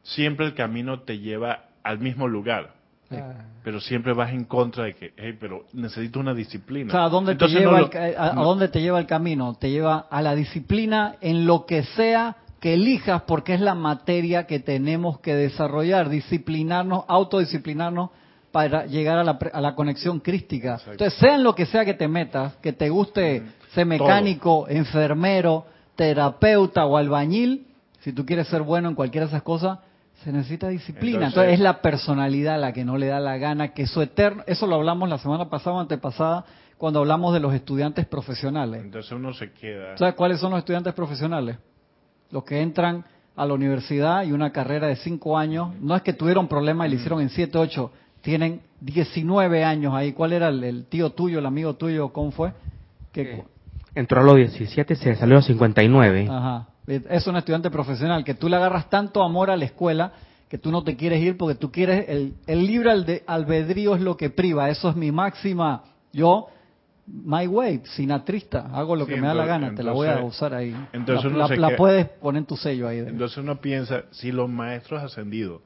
siempre el camino te lleva al mismo lugar. Ah. Pero siempre vas en contra de que, hey, pero necesito una disciplina. O sea, ¿a dónde, te lleva, el, a, dónde te lleva el camino? Te lleva a la disciplina en lo que sea que elijas porque es la materia que tenemos que desarrollar, disciplinarnos, autodisciplinarnos para llegar a la, a la conexión crística. Entonces, sea en lo que sea que te metas, que te guste ser mecánico, enfermero, terapeuta o albañil, si tú quieres ser bueno en cualquiera de esas cosas, se necesita disciplina. Entonces, es la personalidad la que no le da la gana, que su eterno, eso lo hablamos la semana pasada o antepasada, cuando hablamos de los estudiantes profesionales. Entonces uno se queda. ¿Sabes cuáles son los estudiantes profesionales? Los que entran a la universidad y una carrera de cinco años, no es que tuvieron problemas y le hicieron en siete, ocho, tienen 19 años ahí. ¿Cuál era el, tío tuyo, el amigo tuyo, cómo fue? Que, Entró a los 17 y se salió a 59. Ajá es un estudiante profesional, que tú le agarras tanto amor a la escuela que tú no te quieres ir porque tú quieres, el, el libre albedrío es lo que priva, eso es mi máxima, yo, my way, sinatrista, hago lo que me da la gana, te la voy a usar ahí. Entonces la, puedes poner en tu sello ahí. Entonces uno piensa, si los maestros ascendidos,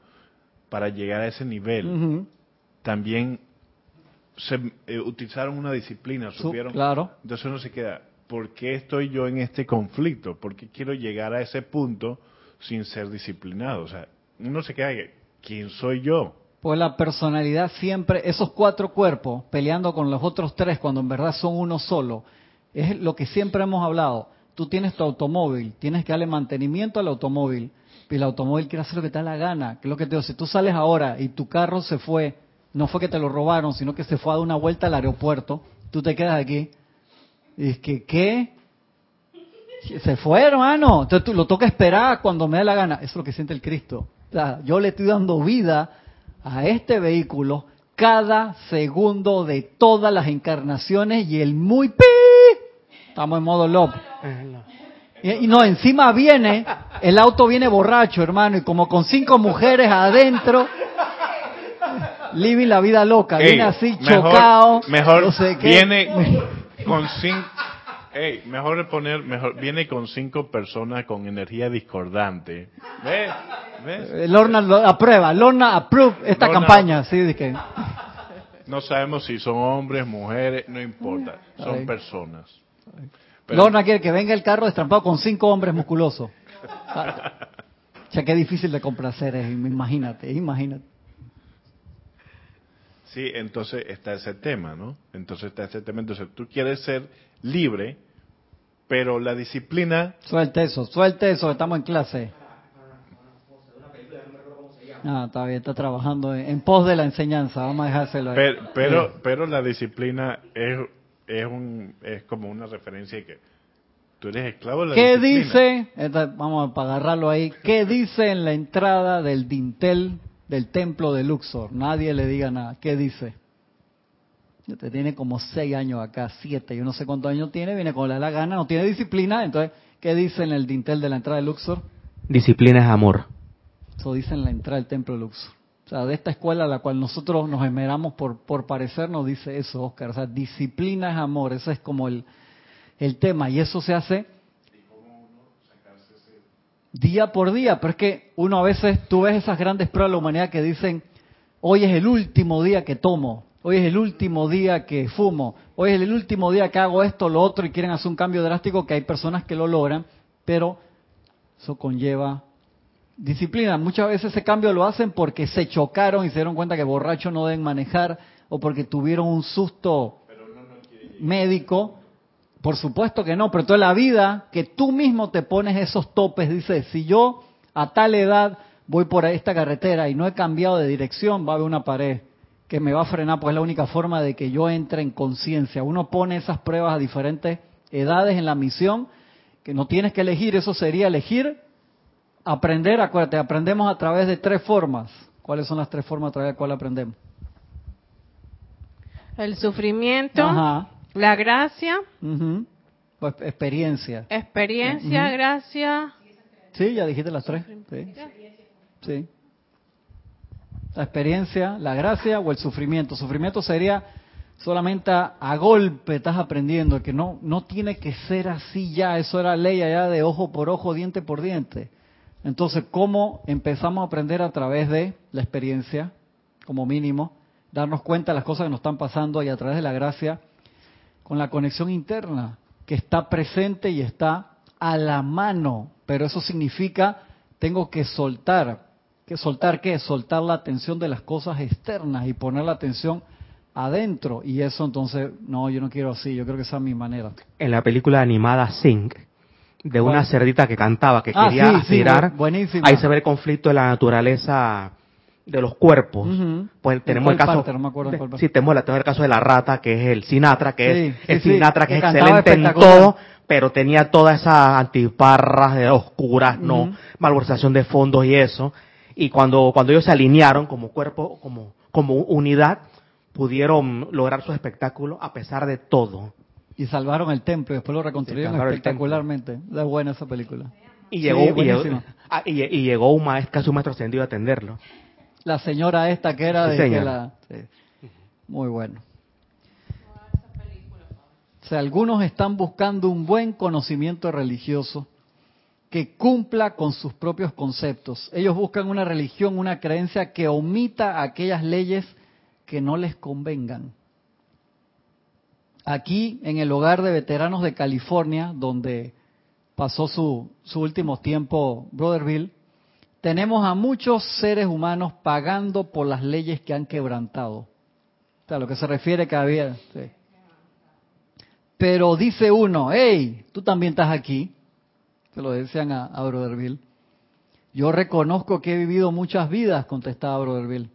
para llegar a ese nivel, también se, eh, utilizaron una disciplina, supieron. claro. Entonces uno se queda, ¿por qué estoy yo en este conflicto? ¿Por qué quiero llegar a ese punto sin ser disciplinado? O sea, uno se queda, ¿quién soy yo? Pues la personalidad siempre, esos cuatro cuerpos peleando con los otros tres cuando en verdad son uno solo, es lo que siempre hemos hablado. Tú tienes tu automóvil, tienes que darle mantenimiento al automóvil, y el automóvil quiere hacer lo que te da la gana. Que es lo que te digo, si tú sales ahora y tu carro se fue no fue que te lo robaron, sino que se fue a dar una vuelta al aeropuerto, tú te quedas aquí. Y es que, ¿qué? Se fue, hermano. Entonces tú lo toca esperar cuando me dé la gana. Eso es lo que siente el Cristo. O sea, yo le estoy dando vida a este vehículo cada segundo de todas las encarnaciones y el muy pi. Estamos en modo lob. Y, no, encima viene, el auto viene borracho, hermano, y como con cinco mujeres adentro, living la vida loca, viene así chocado. Mejor, viene con cinco Ey, mejor poner, mejor, viene con cinco personas con energía discordante. ¿Ves? ¿Ves? Lorna lo aprueba, Lorna approve esta campaña, sí, de que... No sabemos si son hombres, mujeres, no importa, son personas. Lorna quiere que venga el carro destrampado con cinco hombres musculosos. o sea, qué difícil de complacer es, imagínate, imagínate. Sí, entonces está ese tema, ¿no? Entonces está ese tema. Entonces tú quieres ser libre, pero la disciplina... Suelte eso, suelte eso, estamos en clase. Ah, está bien, está trabajando en, pos de la enseñanza, vamos a dejárselo ahí. Pero, pero, pero la disciplina es, es, un, es como una referencia de que tú eres esclavo de la ¿Qué dice? vamos a agarrarlo ahí. ¿Qué dice en la entrada del dintel del templo de Luxor? Nadie le diga nada. ¿Qué dice? Usted tiene como seis años acá, siete, yo no sé cuántos años tiene, viene con la, gana, no tiene disciplina, entonces, ¿qué dice en el dintel de la entrada de Luxor? Disciplina es amor. Eso dice en la entrada del templo de Luxor. O sea, de esta escuela a la cual nosotros nos esmeramos por, por parecernos, dice eso, Oscar. O sea, disciplina es amor, ese es como el, el tema, y eso se hace día por día, pero es que uno a veces, tú ves esas grandes pruebas de la humanidad que dicen, hoy es el último día que tomo, hoy es el último día que fumo, hoy es el último día que hago esto, lo otro y quieren hacer un cambio drástico que hay personas que lo logran, pero eso conlleva disciplina. Muchas veces ese cambio lo hacen porque se chocaron y se dieron cuenta que borrachos no deben manejar o porque tuvieron un susto médico. Por supuesto que no, pero toda la vida que tú mismo te pones esos topes, dices, si yo a tal edad voy por esta carretera y no he cambiado de dirección, va a haber una pared que me va a frenar, pues es la única forma de que yo entre en conciencia. Uno pone esas pruebas a diferentes edades en la misión, que no tienes que elegir, eso sería elegir, aprender, acuérdate, aprendemos a través de tres formas. ¿Cuáles son las tres formas a través de las cuales aprendemos? El sufrimiento, la gracia, pues experiencia. Experiencia, gracia. Sí, ya dijiste las tres. sí la experiencia, la gracia o el sufrimiento. Sufrimiento sería solamente a, golpe estás aprendiendo, que no, no tiene que ser así ya, eso era ley allá de ojo por ojo, diente por diente. Entonces, ¿cómo empezamos a aprender a través de la experiencia, como mínimo, darnos cuenta de las cosas que nos están pasando y a través de la gracia, con la conexión interna, que está presente y está a la mano, pero eso significa tengo que soltar, que soltar qué? Soltar la atención de las cosas externas y poner la atención adentro. Y eso entonces, no, yo no quiero así, yo creo que esa es mi manera. En la película animada Sing, de una cerdita que cantaba, que ah, quería aspirar, ahí se ve el conflicto de la naturaleza de los cuerpos. Pues tenemos el caso, sí, tenemos, el caso de la rata, que es el Sinatra, que es el Sinatra, que, es excelente en todo, pero tenía todas esas antiparras de oscuras, no, malversación de fondos y eso y cuando, cuando ellos se alinearon como cuerpo, como, como unidad, pudieron lograr su espectáculo a pesar de todo. Y salvaron el templo y después lo reconstruyeron espectacularmente. Es buena esa película. Y llegó, ah, y, llegó, un maestro, casi un maestro ascendido a atenderlo. La señora esta que era de la... Muy bueno. O sea, algunos están buscando un buen conocimiento religioso que cumpla con sus propios conceptos. Ellos buscan una religión, una creencia que omita aquellas leyes que no les convengan. Aquí, en el hogar de veteranos de California, donde pasó su, su último tiempo Brother Bill, tenemos a muchos seres humanos pagando por las leyes que han quebrantado. O sea, lo que se refiere que había. Pero dice uno, hey, tú también estás aquí se lo decían a, a Brother Bill. Yo reconozco que he vivido muchas vidas, contestaba Brother Bill.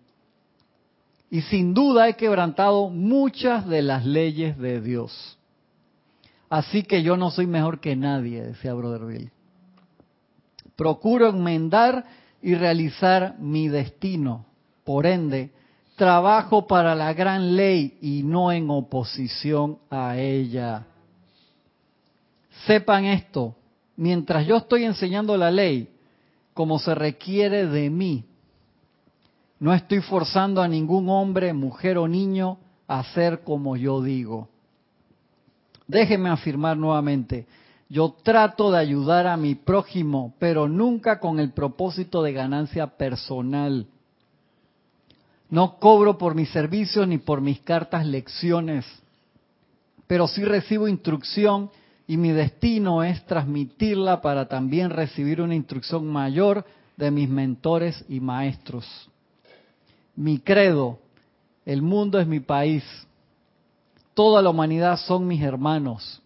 y sin duda he quebrantado muchas de las leyes de Dios. Así que yo no soy mejor que nadie, decía Brother Bill. Procuro enmendar y realizar mi destino. Por ende, trabajo para la gran ley y no en oposición a ella. Sepan esto, mientras yo estoy enseñando la ley, como se requiere de mí, no estoy forzando a ningún hombre, mujer o niño a hacer como yo digo. Déjenme afirmar nuevamente, yo trato de ayudar a mi prójimo, pero nunca con el propósito de ganancia personal. No cobro por mis servicios ni por mis cartas lecciones, pero sí recibo instrucción y mi destino es transmitirla para también recibir una instrucción mayor de mis mentores y maestros mi credo, el mundo es mi país, toda la humanidad son mis hermanos,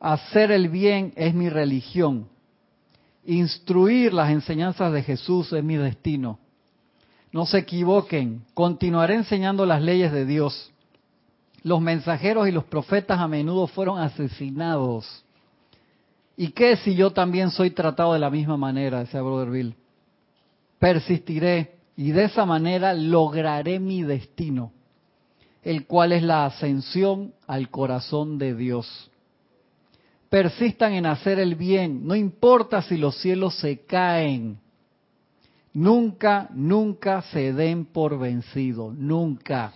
hacer el bien es mi religión, instruir las enseñanzas de Jesús es mi destino. No se equivoquen, continuaré enseñando las leyes de Dios. Los mensajeros y los profetas a menudo fueron asesinados. ¿Y qué si yo también soy tratado de la misma manera? Decía Brother Bill. Persistiré, y de esa manera lograré mi destino, el cual es la ascensión al corazón de Dios. Persistan en hacer el bien, no importa si los cielos se caen. Nunca, nunca se den por vencido, nunca.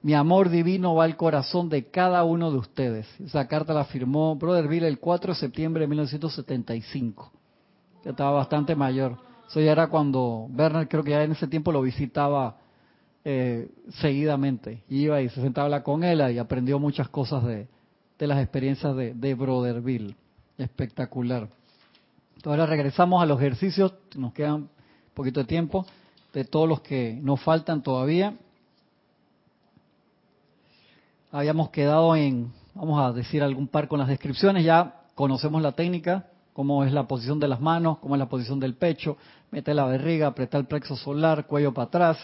Mi amor divino va al corazón de cada uno de ustedes. Esa carta la firmó Brother Bill el 4 de septiembre de 1975. que estaba bastante mayor. Eso ya era cuando Bernard creo que ya en ese tiempo lo visitaba eh, seguidamente. Iba y se sentaba con él y aprendió muchas cosas de, las experiencias de, de Brotherville. Espectacular. Ahora regresamos a los ejercicios, nos queda un poquito de tiempo, de todos los que nos faltan todavía. Habíamos quedado en, vamos a decir algún par con las descripciones, ya conocemos la técnica, cómo es la posición de las manos, cómo es la posición del pecho, mete la barriga, aprieta el plexo solar, cuello para atrás.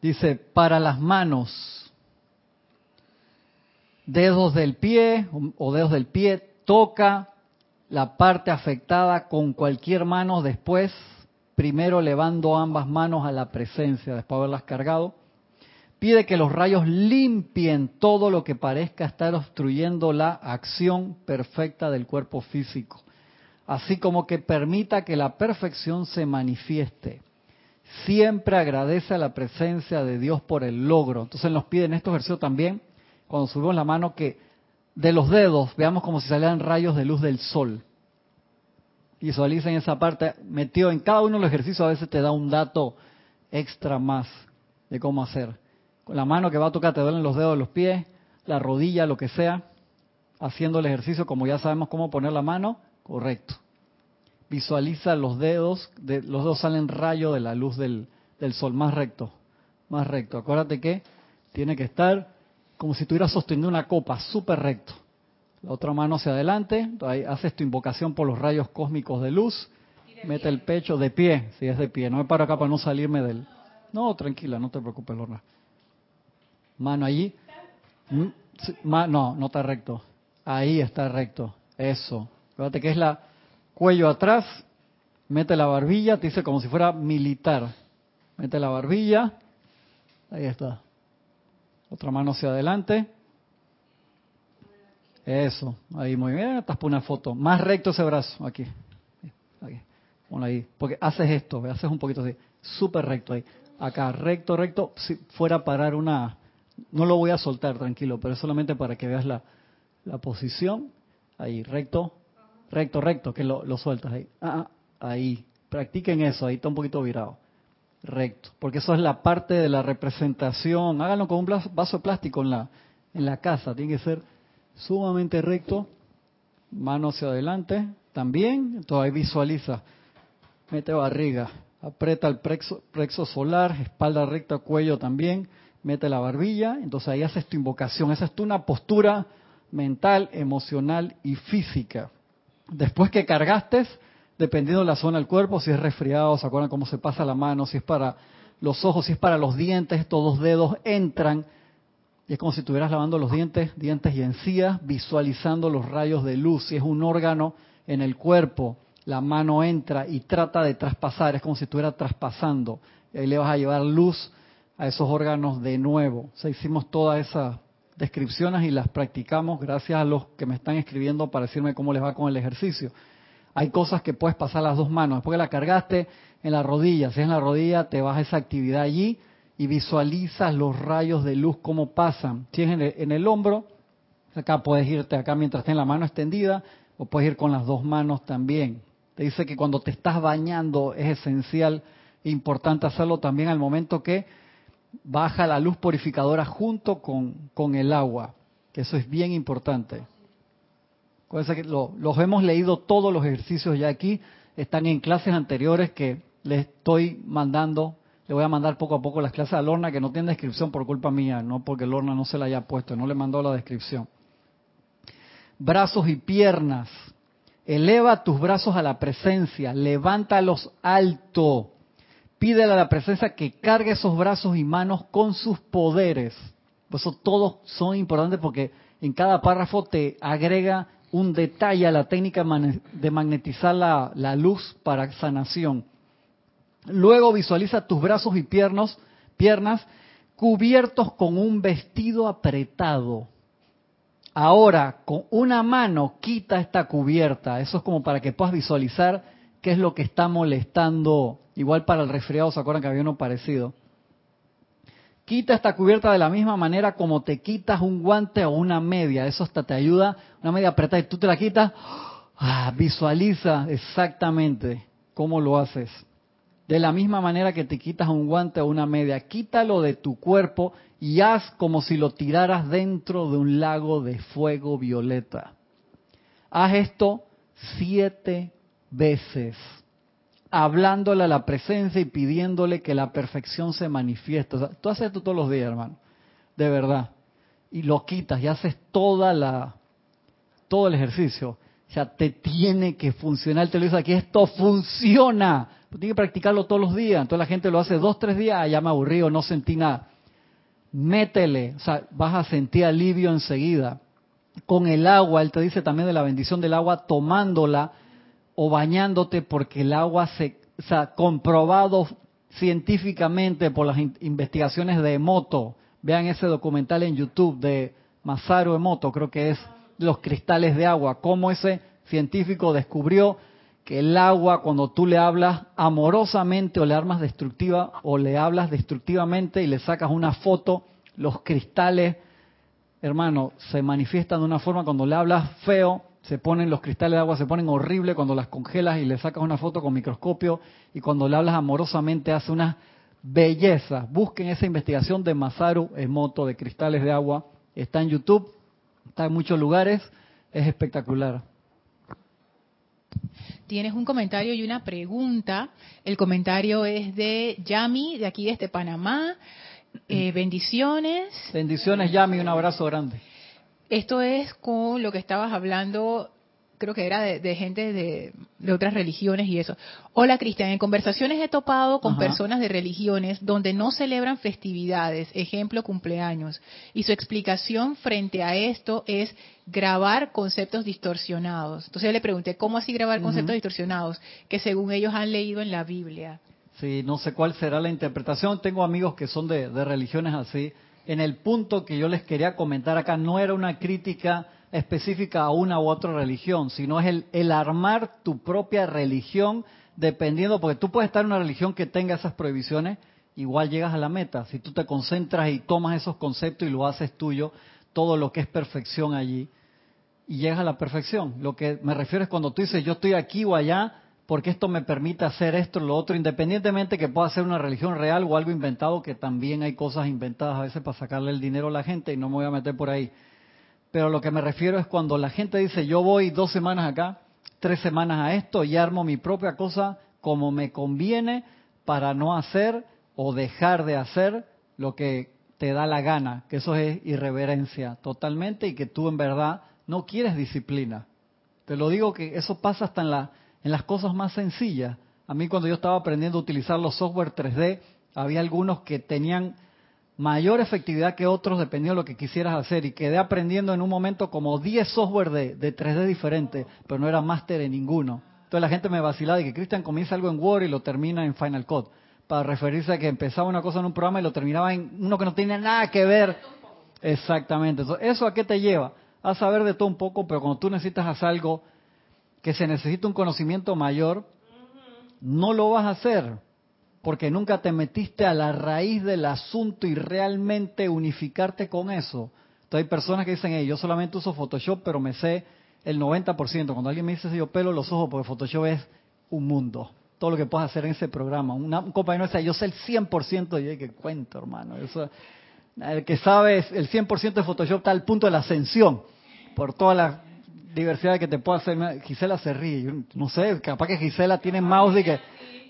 Dice, para las manos, dedos del pie o dedos del pie, toca la parte afectada con cualquier mano después, primero levando ambas manos a la presencia, después de haberlas cargado pide que los rayos limpien todo lo que parezca estar obstruyendo la acción perfecta del cuerpo físico, así como que permita que la perfección se manifieste. Siempre agradece a la presencia de Dios por el logro. Entonces nos pide en estos ejercicios también, cuando subimos la mano, que de los dedos veamos como si salieran rayos de luz del sol. Visualicen esa parte metido en cada uno de los ejercicios, a veces te da un dato extra más de cómo hacer la mano que va a tocar te duelen los dedos de los pies, la rodilla, lo que sea, haciendo el ejercicio como ya sabemos cómo poner la mano, correcto. Visualiza los dedos, de, los dedos salen rayos de la luz del, del sol, más recto, más recto. Acuérdate que tiene que estar como si estuvieras sosteniendo una copa, súper recto. La otra mano hacia adelante, ahí haces tu invocación por los rayos cósmicos de luz, mete el pecho de pie, si es de pie, no me paro acá para no salirme del... No, tranquila, no te preocupes, Lorna. Mano allí. No, no está recto. Ahí está recto. Eso. Fíjate que es la cuello atrás. Mete la barbilla, te dice como si fuera militar. Mete la barbilla. Ahí está. Otra mano hacia adelante. Eso, ahí muy bien. Estás por una foto. Más recto ese brazo, aquí. Aquí. Ponlo ahí. Porque haces esto, haces un poquito así. Súper recto ahí. Acá, recto, recto. Si fuera a parar una, no lo voy a soltar, tranquilo, pero es solamente para que veas la, la posición. Ahí, recto, recto, recto, que lo, lo sueltas ahí. Ah, ah, ahí, practiquen eso, ahí está un poquito virado. Recto, porque eso es la parte de la representación. Háganlo con un vaso de plástico en la, en la casa, tiene que ser sumamente recto. Mano hacia adelante, también, ahí visualiza. Mete barriga, aprieta el plexo, plexo solar, espalda recta, cuello también mete la barbilla, entonces ahí haces tu invocación. Esa es tu una postura mental, emocional y física. Después que cargaste, dependiendo de la zona del cuerpo, si es resfriado, se acuerdan cómo se pasa la mano, si es para los ojos, si es para los dientes, estos dos dedos entran y es como si estuvieras lavando los dientes, dientes y encías, visualizando los rayos de luz. Si es un órgano en el cuerpo, la mano entra y trata de traspasar, es como si estuviera traspasando. Y ahí le vas a llevar luz a esos órganos de nuevo. O sea, hicimos todas esas descripciones y las practicamos gracias a los que me están escribiendo para decirme cómo les va con el ejercicio. Hay cosas que puedes pasar las dos manos. Después que la cargaste en la rodilla, si es en la rodilla, te vas a esa actividad allí y visualizas los rayos de luz cómo pasan. Si es en el, hombro, acá puedes irte acá mientras esté en la mano extendida o puedes ir con las dos manos también. Te dice que cuando te estás bañando es esencial e importante hacerlo también al momento que baja la luz purificadora junto con, con el agua, que eso es bien importante. que los hemos leído todos los ejercicios ya aquí, están en clases anteriores que les estoy mandando le voy a mandar poco a poco las clases a Lorna que no tiene descripción por culpa mía, no porque Lorna no se la haya puesto, no le mandó la descripción. Brazos y piernas. Eleva tus brazos a la presencia, levántalos alto. Pídele a la presencia que cargue esos brazos y manos con sus poderes. Por eso todos son importantes porque en cada párrafo te agrega un detalle a la técnica de magnetizar la, luz para sanación. Luego visualiza tus brazos y piernas cubiertos con un vestido apretado. Ahora, con una mano quita esta cubierta. Eso es como para que puedas visualizar qué es lo que está molestando. Igual para el resfriado, ¿se acuerdan que había uno parecido? Quita esta cubierta de la misma manera como te quitas un guante o una media. Eso hasta te ayuda. Una media apretada y tú te la quitas. Ah, visualiza exactamente cómo lo haces. De la misma manera que te quitas un guante o una media, quítalo de tu cuerpo y haz como si lo tiraras dentro de un lago de fuego violeta. Haz esto siete veces, hablándole a la presencia y pidiéndole que la perfección se manifieste. tú haces esto todos los días, hermano, de verdad. Y lo quitas y haces toda la, todo el ejercicio. O sea, te tiene que funcionar. Te lo dice aquí, esto funciona tiene que practicarlo todos los días. Entonces la gente lo hace dos, tres días, ah, ya me aburrí o no sentí nada. Métele, o sea, vas a sentir alivio enseguida. Con el agua, él te dice también de la bendición del agua, tomándola o bañándote, porque el agua se, o sea, comprobado científicamente por las investigaciones de Emoto. Vean ese documental en YouTube de Masaru Emoto, creo que es los cristales de agua, cómo ese científico descubrió que el agua, cuando tú le hablas amorosamente o le armas destructiva o le hablas destructivamente y le sacas una foto, los cristales, hermano, se manifiestan de una forma cuando le hablas feo, se ponen los cristales de agua, se ponen horrible cuando las congelas y le sacas una foto con microscopio y cuando le hablas amorosamente hace una belleza. Busquen esa investigación de Masaru Emoto de cristales de agua, está en YouTube, está en muchos lugares, es espectacular tienes un comentario y una pregunta. El comentario es de Yami, de aquí desde Panamá. Eh, bendiciones. Bendiciones, Yami, un abrazo grande. Esto es con lo que estabas hablando creo que era de, gente de, otras religiones y eso. Hola Cristian, en conversaciones he topado con personas de religiones donde no celebran festividades, ejemplo cumpleaños, y su explicación frente a esto es grabar conceptos distorsionados. Entonces yo le pregunté, ¿cómo así grabar conceptos distorsionados? Que según ellos han leído en la Biblia. Sí, no sé cuál será la interpretación. Tengo amigos que son de religiones así. En el punto que yo les quería comentar acá, no era una crítica específica a una u otra religión, sino es el, el armar tu propia religión dependiendo, porque tú puedes estar en una religión que tenga esas prohibiciones, igual llegas a la meta. Si tú te concentras y tomas esos conceptos y lo haces tuyo, todo lo que es perfección allí, y llegas a la perfección. Lo que me refiero es cuando tú dices, yo estoy aquí o allá, porque esto me permite hacer esto o lo otro, independientemente que pueda ser una religión real o algo inventado, que también hay cosas inventadas a veces para sacarle el dinero a la gente y no me voy a meter por ahí. Pero lo que me refiero es cuando la gente dice, yo voy dos semanas acá, tres semanas a esto y armo mi propia cosa como me conviene para no hacer o dejar de hacer lo que te da la gana, que eso es irreverencia totalmente y que tú en verdad no quieres disciplina. Te lo digo que eso pasa hasta en, la, en las cosas más sencillas. A mí cuando yo estaba aprendiendo a utilizar los software 3D, Había algunos que tenían mayor efectividad que otros dependiendo de lo que quisieras hacer y quedé aprendiendo en un momento como 10 software de, de 3D diferentes, pero no era máster en ninguno. Entonces la gente me vacilaba y que Cristian comienza algo en Word y lo termina en Final Cut, para referirse a que empezaba una cosa en un programa y lo terminaba en uno que no tenía nada que ver. Exactamente. ¿Eso a qué te lleva? A saber de todo un poco, pero cuando tú necesitas hacer algo que se necesita un conocimiento mayor, no lo vas a hacer porque nunca te metiste a la raíz del asunto y realmente unificarte con eso. Entonces hay personas que dicen, hey, yo solamente uso Photoshop, pero me sé el 90%. Cuando alguien me dice, yo pelo los ojos, porque Photoshop es un mundo. Todo lo que puedes hacer en ese programa. un compañero dice, yo sé el 100%, y yo que cuento, hermano. Eso, el que sabe el 100% de Photoshop está al punto de la ascensión, por toda la diversidad que te puede hacer. Gisela se ríe. no sé, capaz que Gisela tiene mouse y que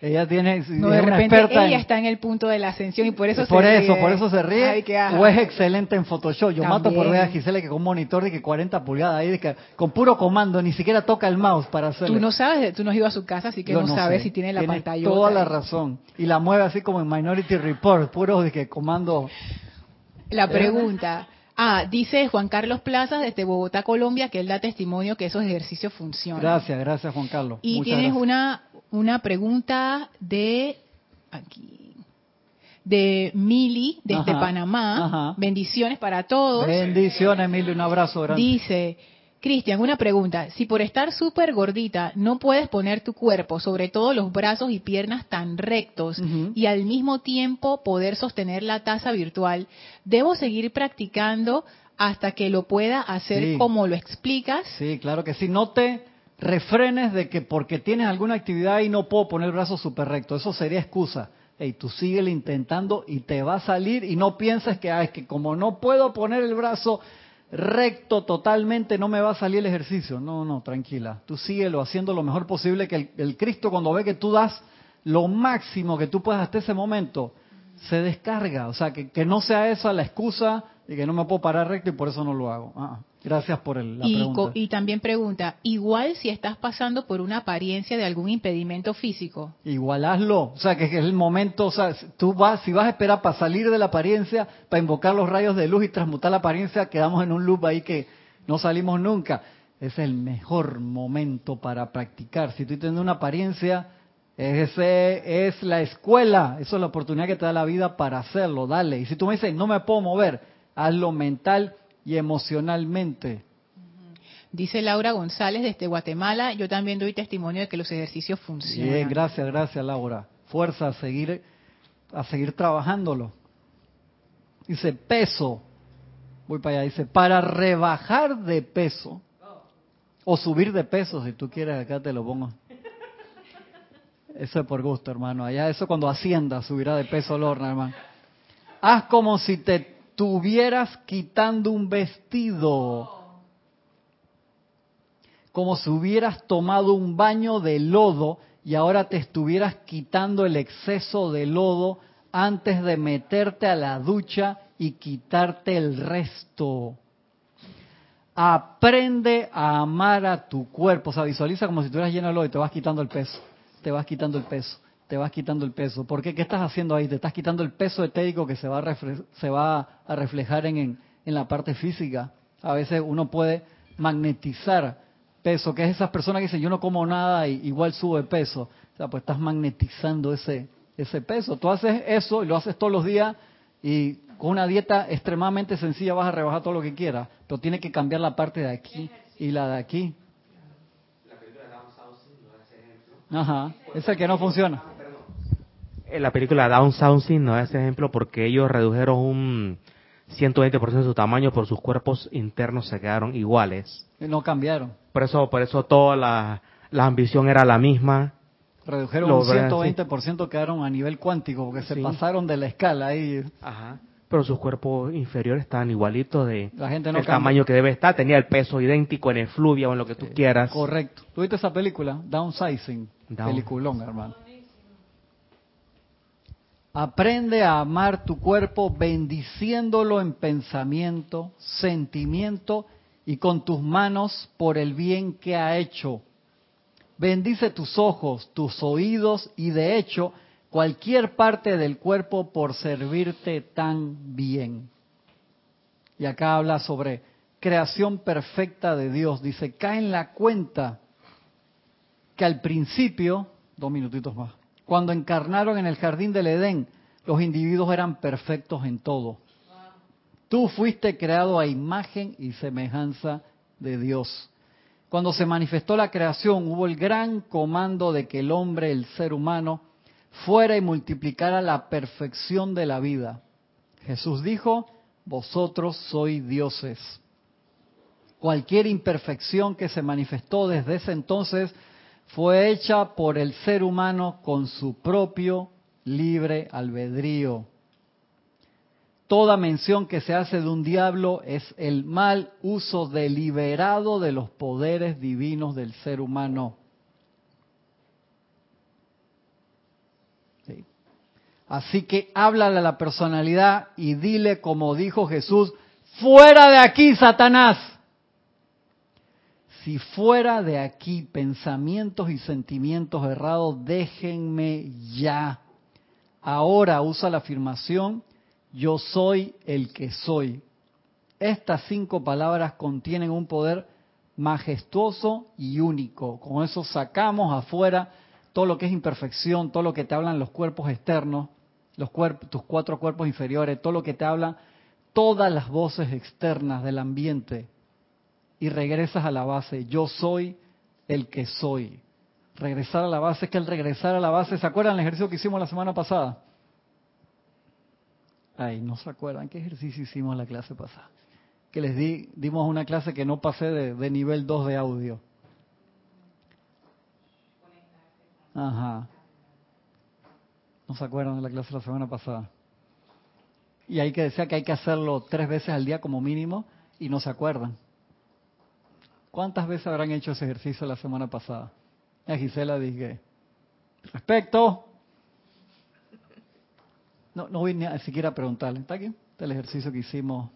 ella tiene no, de repente ella está en el punto de la ascensión y por eso por se eso, ríe. por eso se ríe. o es excelente en Photoshop. Yo mato por ver a Gisela que con un monitor de que 40 pulgadas ahí de que con puro comando ni siquiera toca el mouse para hacerlo. Tú no sabes, tú no has ido a su casa, así que no, sabes si tiene la tiene pantalla. Toda la razón y la mueve así como en Minority Report, puro de que comando. La pregunta. Ah, dice Juan Carlos Plaza desde Bogotá, Colombia, que él da testimonio que esos ejercicios funcionan. Gracias, gracias Juan Carlos. Y tienes una una pregunta de aquí de Mili desde Panamá. Bendiciones para todos. Bendiciones, Mili, un abrazo grande. Dice, Cristian, una pregunta. Si por estar súper gordita no puedes poner tu cuerpo, sobre todo los brazos y piernas tan rectos, y al mismo tiempo poder sostener la taza virtual, ¿debo seguir practicando hasta que lo pueda hacer como lo explicas? Sí, claro que sí. No te refrenes de que porque tienes alguna actividad y no puedo poner el brazo súper recto. Eso sería excusa. Hey, tú síguele intentando y te va a salir y no pienses que, ah, es que como no puedo poner el brazo recto totalmente, no me va a salir el ejercicio. No, no, tranquila. Tú síguelo haciendo lo mejor posible que el, Cristo cuando ve que tú das lo máximo que tú puedas hasta ese momento, se descarga. O sea, que, que no sea esa la excusa de que no me puedo parar recto y por eso no lo hago. Ah, Gracias por el, la y, pregunta. Y también pregunta, igual si estás pasando por una apariencia de algún impedimento físico. Igual hazlo, o sea, que es el momento, o sea, tú vas, si vas a esperar para salir de la apariencia, para invocar los rayos de luz y transmutar la apariencia, quedamos en un loop ahí que no salimos nunca. Es el mejor momento para practicar. Si tú tienes una apariencia, ese es la escuela, eso es la oportunidad que te da la vida para hacerlo, dale. Y si tú me dices, no me puedo mover, hazlo mental y emocionalmente. Dice Laura González desde Guatemala, yo también doy testimonio de que los ejercicios funcionan. Bien, gracias, gracias Laura. Fuerza a seguir, a seguir trabajándolo. Dice peso, voy para allá, dice, para rebajar de peso, o subir de peso, si tú quieres, acá te lo pongo. Eso es por gusto, hermano. Allá eso cuando Hacienda subirá de peso Lorna, hermano. Haz como si te estuvieras quitando un vestido, como si hubieras tomado un baño de lodo y ahora te estuvieras quitando el exceso de lodo antes de meterte a la ducha y quitarte el resto. Aprende a amar a tu cuerpo. O sea, visualiza como si estuvieras lleno de lodo y te vas quitando el peso. Te vas quitando el peso te vas quitando el peso. ¿Por qué? ¿Qué estás haciendo ahí? Te estás quitando el peso etérico que se va a, se va a reflejar en, en, la parte física. A veces uno puede magnetizar peso, que es esas personas que dicen yo no como nada y igual sube peso. O sea, pues estás magnetizando ese, ese peso. Tú haces eso y lo haces todos los días y con una dieta extremadamente sencilla vas a rebajar todo lo que quieras, pero tiene que cambiar la parte de aquí y la de aquí. Ajá, es el que no funciona la película Down Sounding no es ese ejemplo porque ellos redujeron un 120% de su tamaño, pero sus cuerpos internos se quedaron iguales. No cambiaron. Por eso, por eso toda la, ambición era la misma. Redujeron un 120%, quedaron a nivel cuántico, porque se pasaron de la escala ahí. Ajá. Pero sus cuerpos inferiores estaban igualitos de la gente el tamaño que debe estar. Tenía el peso idéntico en el fluvio o en lo que tú quieras. Correcto. ¿Tuviste esa película? Downsizing. Down. Peliculón, hermano. Aprende a amar tu cuerpo bendiciéndolo en pensamiento, sentimiento y con tus manos por el bien que ha hecho. Bendice tus ojos, tus oídos y de hecho cualquier parte del cuerpo por servirte tan bien. Y acá habla sobre creación perfecta de Dios. Dice, cae en la cuenta que al principio, dos minutitos más, cuando encarnaron en el jardín del Edén, los individuos eran perfectos en todo. Tú fuiste creado a imagen y semejanza de Dios. Cuando se manifestó la creación, hubo el gran comando de que el hombre, el ser humano, fuera y multiplicara la perfección de la vida. Jesús dijo, vosotros sois dioses. Cualquier imperfección que se manifestó desde ese entonces fue hecha por el ser humano con su propio libre albedrío toda mención que se hace de un diablo es el mal uso deliberado de los poderes divinos del ser humano. Así que háblale a la personalidad y dile como dijo Jesús, fuera de aquí, Satanás. Si fuera de aquí pensamientos y sentimientos errados, déjenme ya. Ahora usa la afirmación yo soy el que soy. Estas cinco palabras contienen un poder majestuoso y único. Con eso sacamos afuera todo lo que es imperfección, todo lo que te hablan los cuerpos externos, los tus cuatro cuerpos inferiores, todo lo que te hablan todas las voces externas del ambiente y regresas a la base. Yo soy el que soy. Regresar a la base es que el regresar a la base, ¿se acuerdan el ejercicio que hicimos la semana pasada? Ay, no se acuerdan qué ejercicio hicimos la clase pasada. Que les di, dimos una clase que no pasé de, nivel 2 de audio. Ajá. No se acuerdan de la clase de la semana pasada. Y ahí que decía que hay que hacerlo tres veces al día como mínimo y no se acuerdan. ¿Cuántas veces habrán hecho ese ejercicio la semana pasada? A Gisela dije, respecto, no, no voy ni a siquiera a preguntarle. ¿Está aquí? Está el ejercicio que hicimos.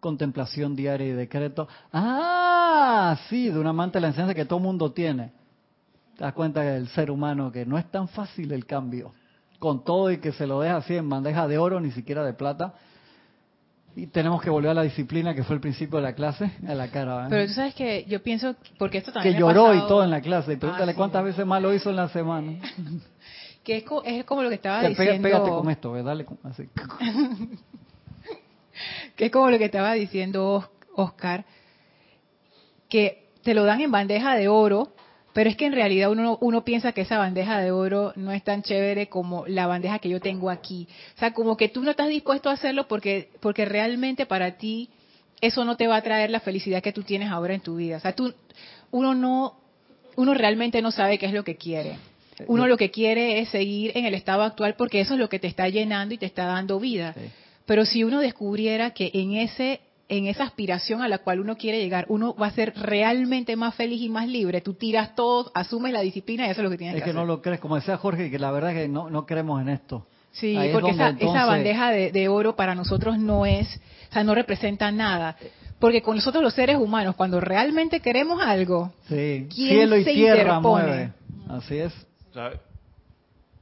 Contemplación diaria y decreto. Ah, sí, de un amante de la enseñanza que todo mundo tiene. Te das cuenta del ser humano que no es tan fácil el cambio. Con todo y que se lo deja así en bandeja de oro, ni siquiera de plata. Y tenemos que volver a la disciplina que fue el principio de la clase, a la cara. Pero tú sabes que yo pienso, porque esto también Que lloró y todo en la clase. Y pregúntale ah, cuántas veces más lo hizo en la semana. que es, como lo que estaba diciendo. Pégate con esto, dale así. que es como lo que estaba diciendo Oscar, que te lo dan en bandeja de oro, pero es que en realidad uno, uno piensa que esa bandeja de oro no es tan chévere como la bandeja que yo tengo aquí. O sea, como que tú no estás dispuesto a hacerlo porque, porque realmente para ti eso no te va a traer la felicidad que tú tienes ahora en tu vida. O sea, tú, uno no, uno realmente no sabe qué es lo que quiere. Uno lo que quiere es seguir en el estado actual porque eso es lo que te está llenando y te está dando vida. Pero si uno descubriera que en ese en esa aspiración a la cual uno quiere llegar, uno va a ser realmente más feliz y más libre. Tú tiras todo, asumes la disciplina y eso es lo que tienes que, hacer. Es que no lo crees, como decía Jorge, que la verdad es que no, no creemos en esto. Sí, porque esa, esa, bandeja de, de, oro para nosotros no es, o sea, no representa nada. Porque con nosotros los seres humanos, cuando realmente queremos algo, sí. cielo y tierra mueve. Así es.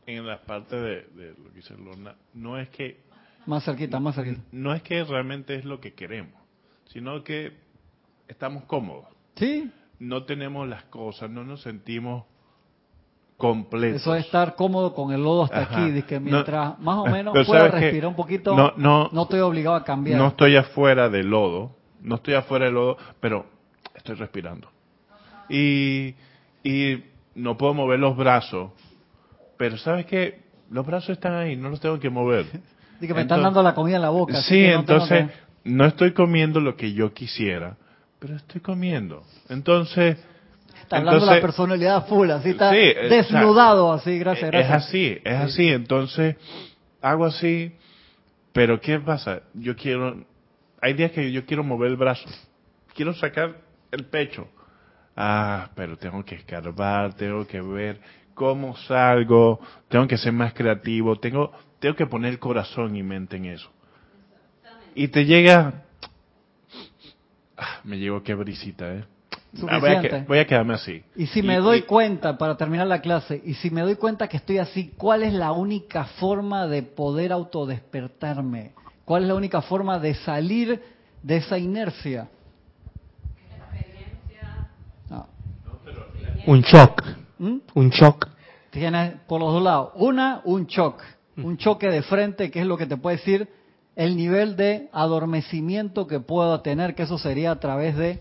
En la parte de, lo que dice Lorna, no es que... Más cerquita, más cerquita. No es que realmente es lo que queremos, sino que estamos cómodos. Sí. No tenemos las cosas, no nos sentimos completos. Eso es estar cómodo con el lodo hasta aquí, que mientras más o menos *laughs* pueda respirar un poquito, no, no, no estoy obligado a cambiar. No estoy afuera del lodo, no estoy afuera del lodo, pero estoy respirando. Y, y no puedo mover los brazos, pero ¿sabes qué? Los brazos están ahí, no los tengo que mover. *laughs* Y que me están dando la comida en la boca. Sí, entonces no estoy comiendo lo que yo quisiera, pero estoy comiendo. Entonces... Está hablando la personalidad full, así está desnudado, así, gracias, gracias. Es así, es así. Entonces, hago así, pero ¿qué pasa? Yo quiero... Hay días que yo quiero mover el brazo, quiero sacar el pecho, ah, pero tengo que escarbar, tengo que ver cómo salgo, tengo que ser más creativo, tengo, tengo que poner corazón y mente en eso. Y te llega, ah, me llegó qué brisita, ¿eh? Suficiente. Voy, a quedarme así. Y si me doy cuenta, para terminar la clase, y si me doy cuenta que estoy así, ¿cuál es la única forma de poder autodespertarme? ¿Cuál es la única forma de salir de esa inercia? Un shock. ¿Mm? Un shock. Tienes por los dos lados. Una, un shock. Un choque de frente, que es lo que te puede decir el nivel de adormecimiento que puedo tener, que eso sería a través de...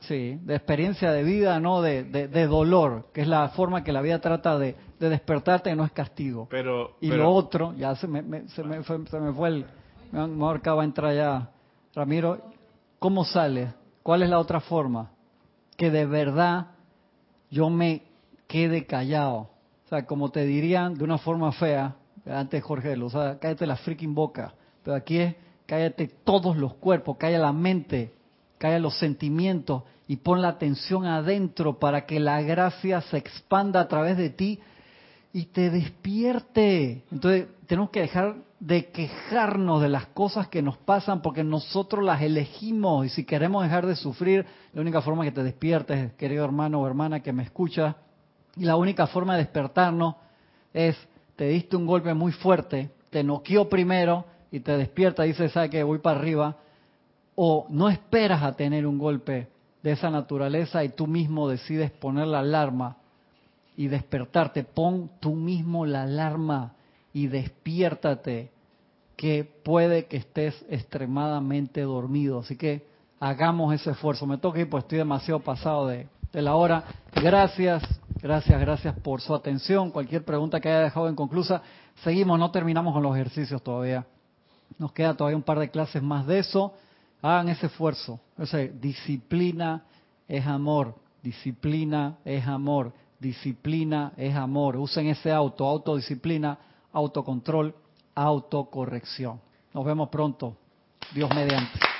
Sí, de experiencia de vida, no de, de, dolor, que es la forma que la vida trata de, de despertarte y no es castigo. Pero, y lo otro, ya se me, se, me fue, se me fue el... Mejor va a entrar ya. Ramiro, ¿cómo sale? ¿Cuál es la otra forma? Que de verdad yo me quede callado. O sea, como te dirían de una forma fea, antes Jorge, o sea, cállate la freaking boca. Pero aquí es, cállate todos los cuerpos, calla la mente, calla los sentimientos y pon la atención adentro para que la gracia se expanda a través de ti y te despierte. Entonces, tenemos que dejar de quejarnos de las cosas que nos pasan porque nosotros las elegimos y si queremos dejar de sufrir, la única forma que te despiertes, querido hermano o hermana que me escucha, y la única forma de despertarnos es, te diste un golpe muy fuerte, te noqueó primero y te despierta y dices, ¿sabes que Voy para arriba. O no esperas a tener un golpe de esa naturaleza y tú mismo decides poner la alarma y despertarte. Pon tú mismo la alarma y despiértate, que puede que estés extremadamente dormido. Así que hagamos ese esfuerzo. Me toca ir, pues estoy demasiado pasado de, la hora. Gracias, gracias, gracias por su atención. Cualquier pregunta que haya dejado inconclusa, seguimos, no terminamos con los ejercicios todavía. Nos queda todavía un par de clases más de eso. Hagan ese esfuerzo. Ese, disciplina es amor. Disciplina es amor. Disciplina es amor. Usen ese auto, autodisciplina autocontrol, autocorrección. Nos vemos pronto. Dios mediante.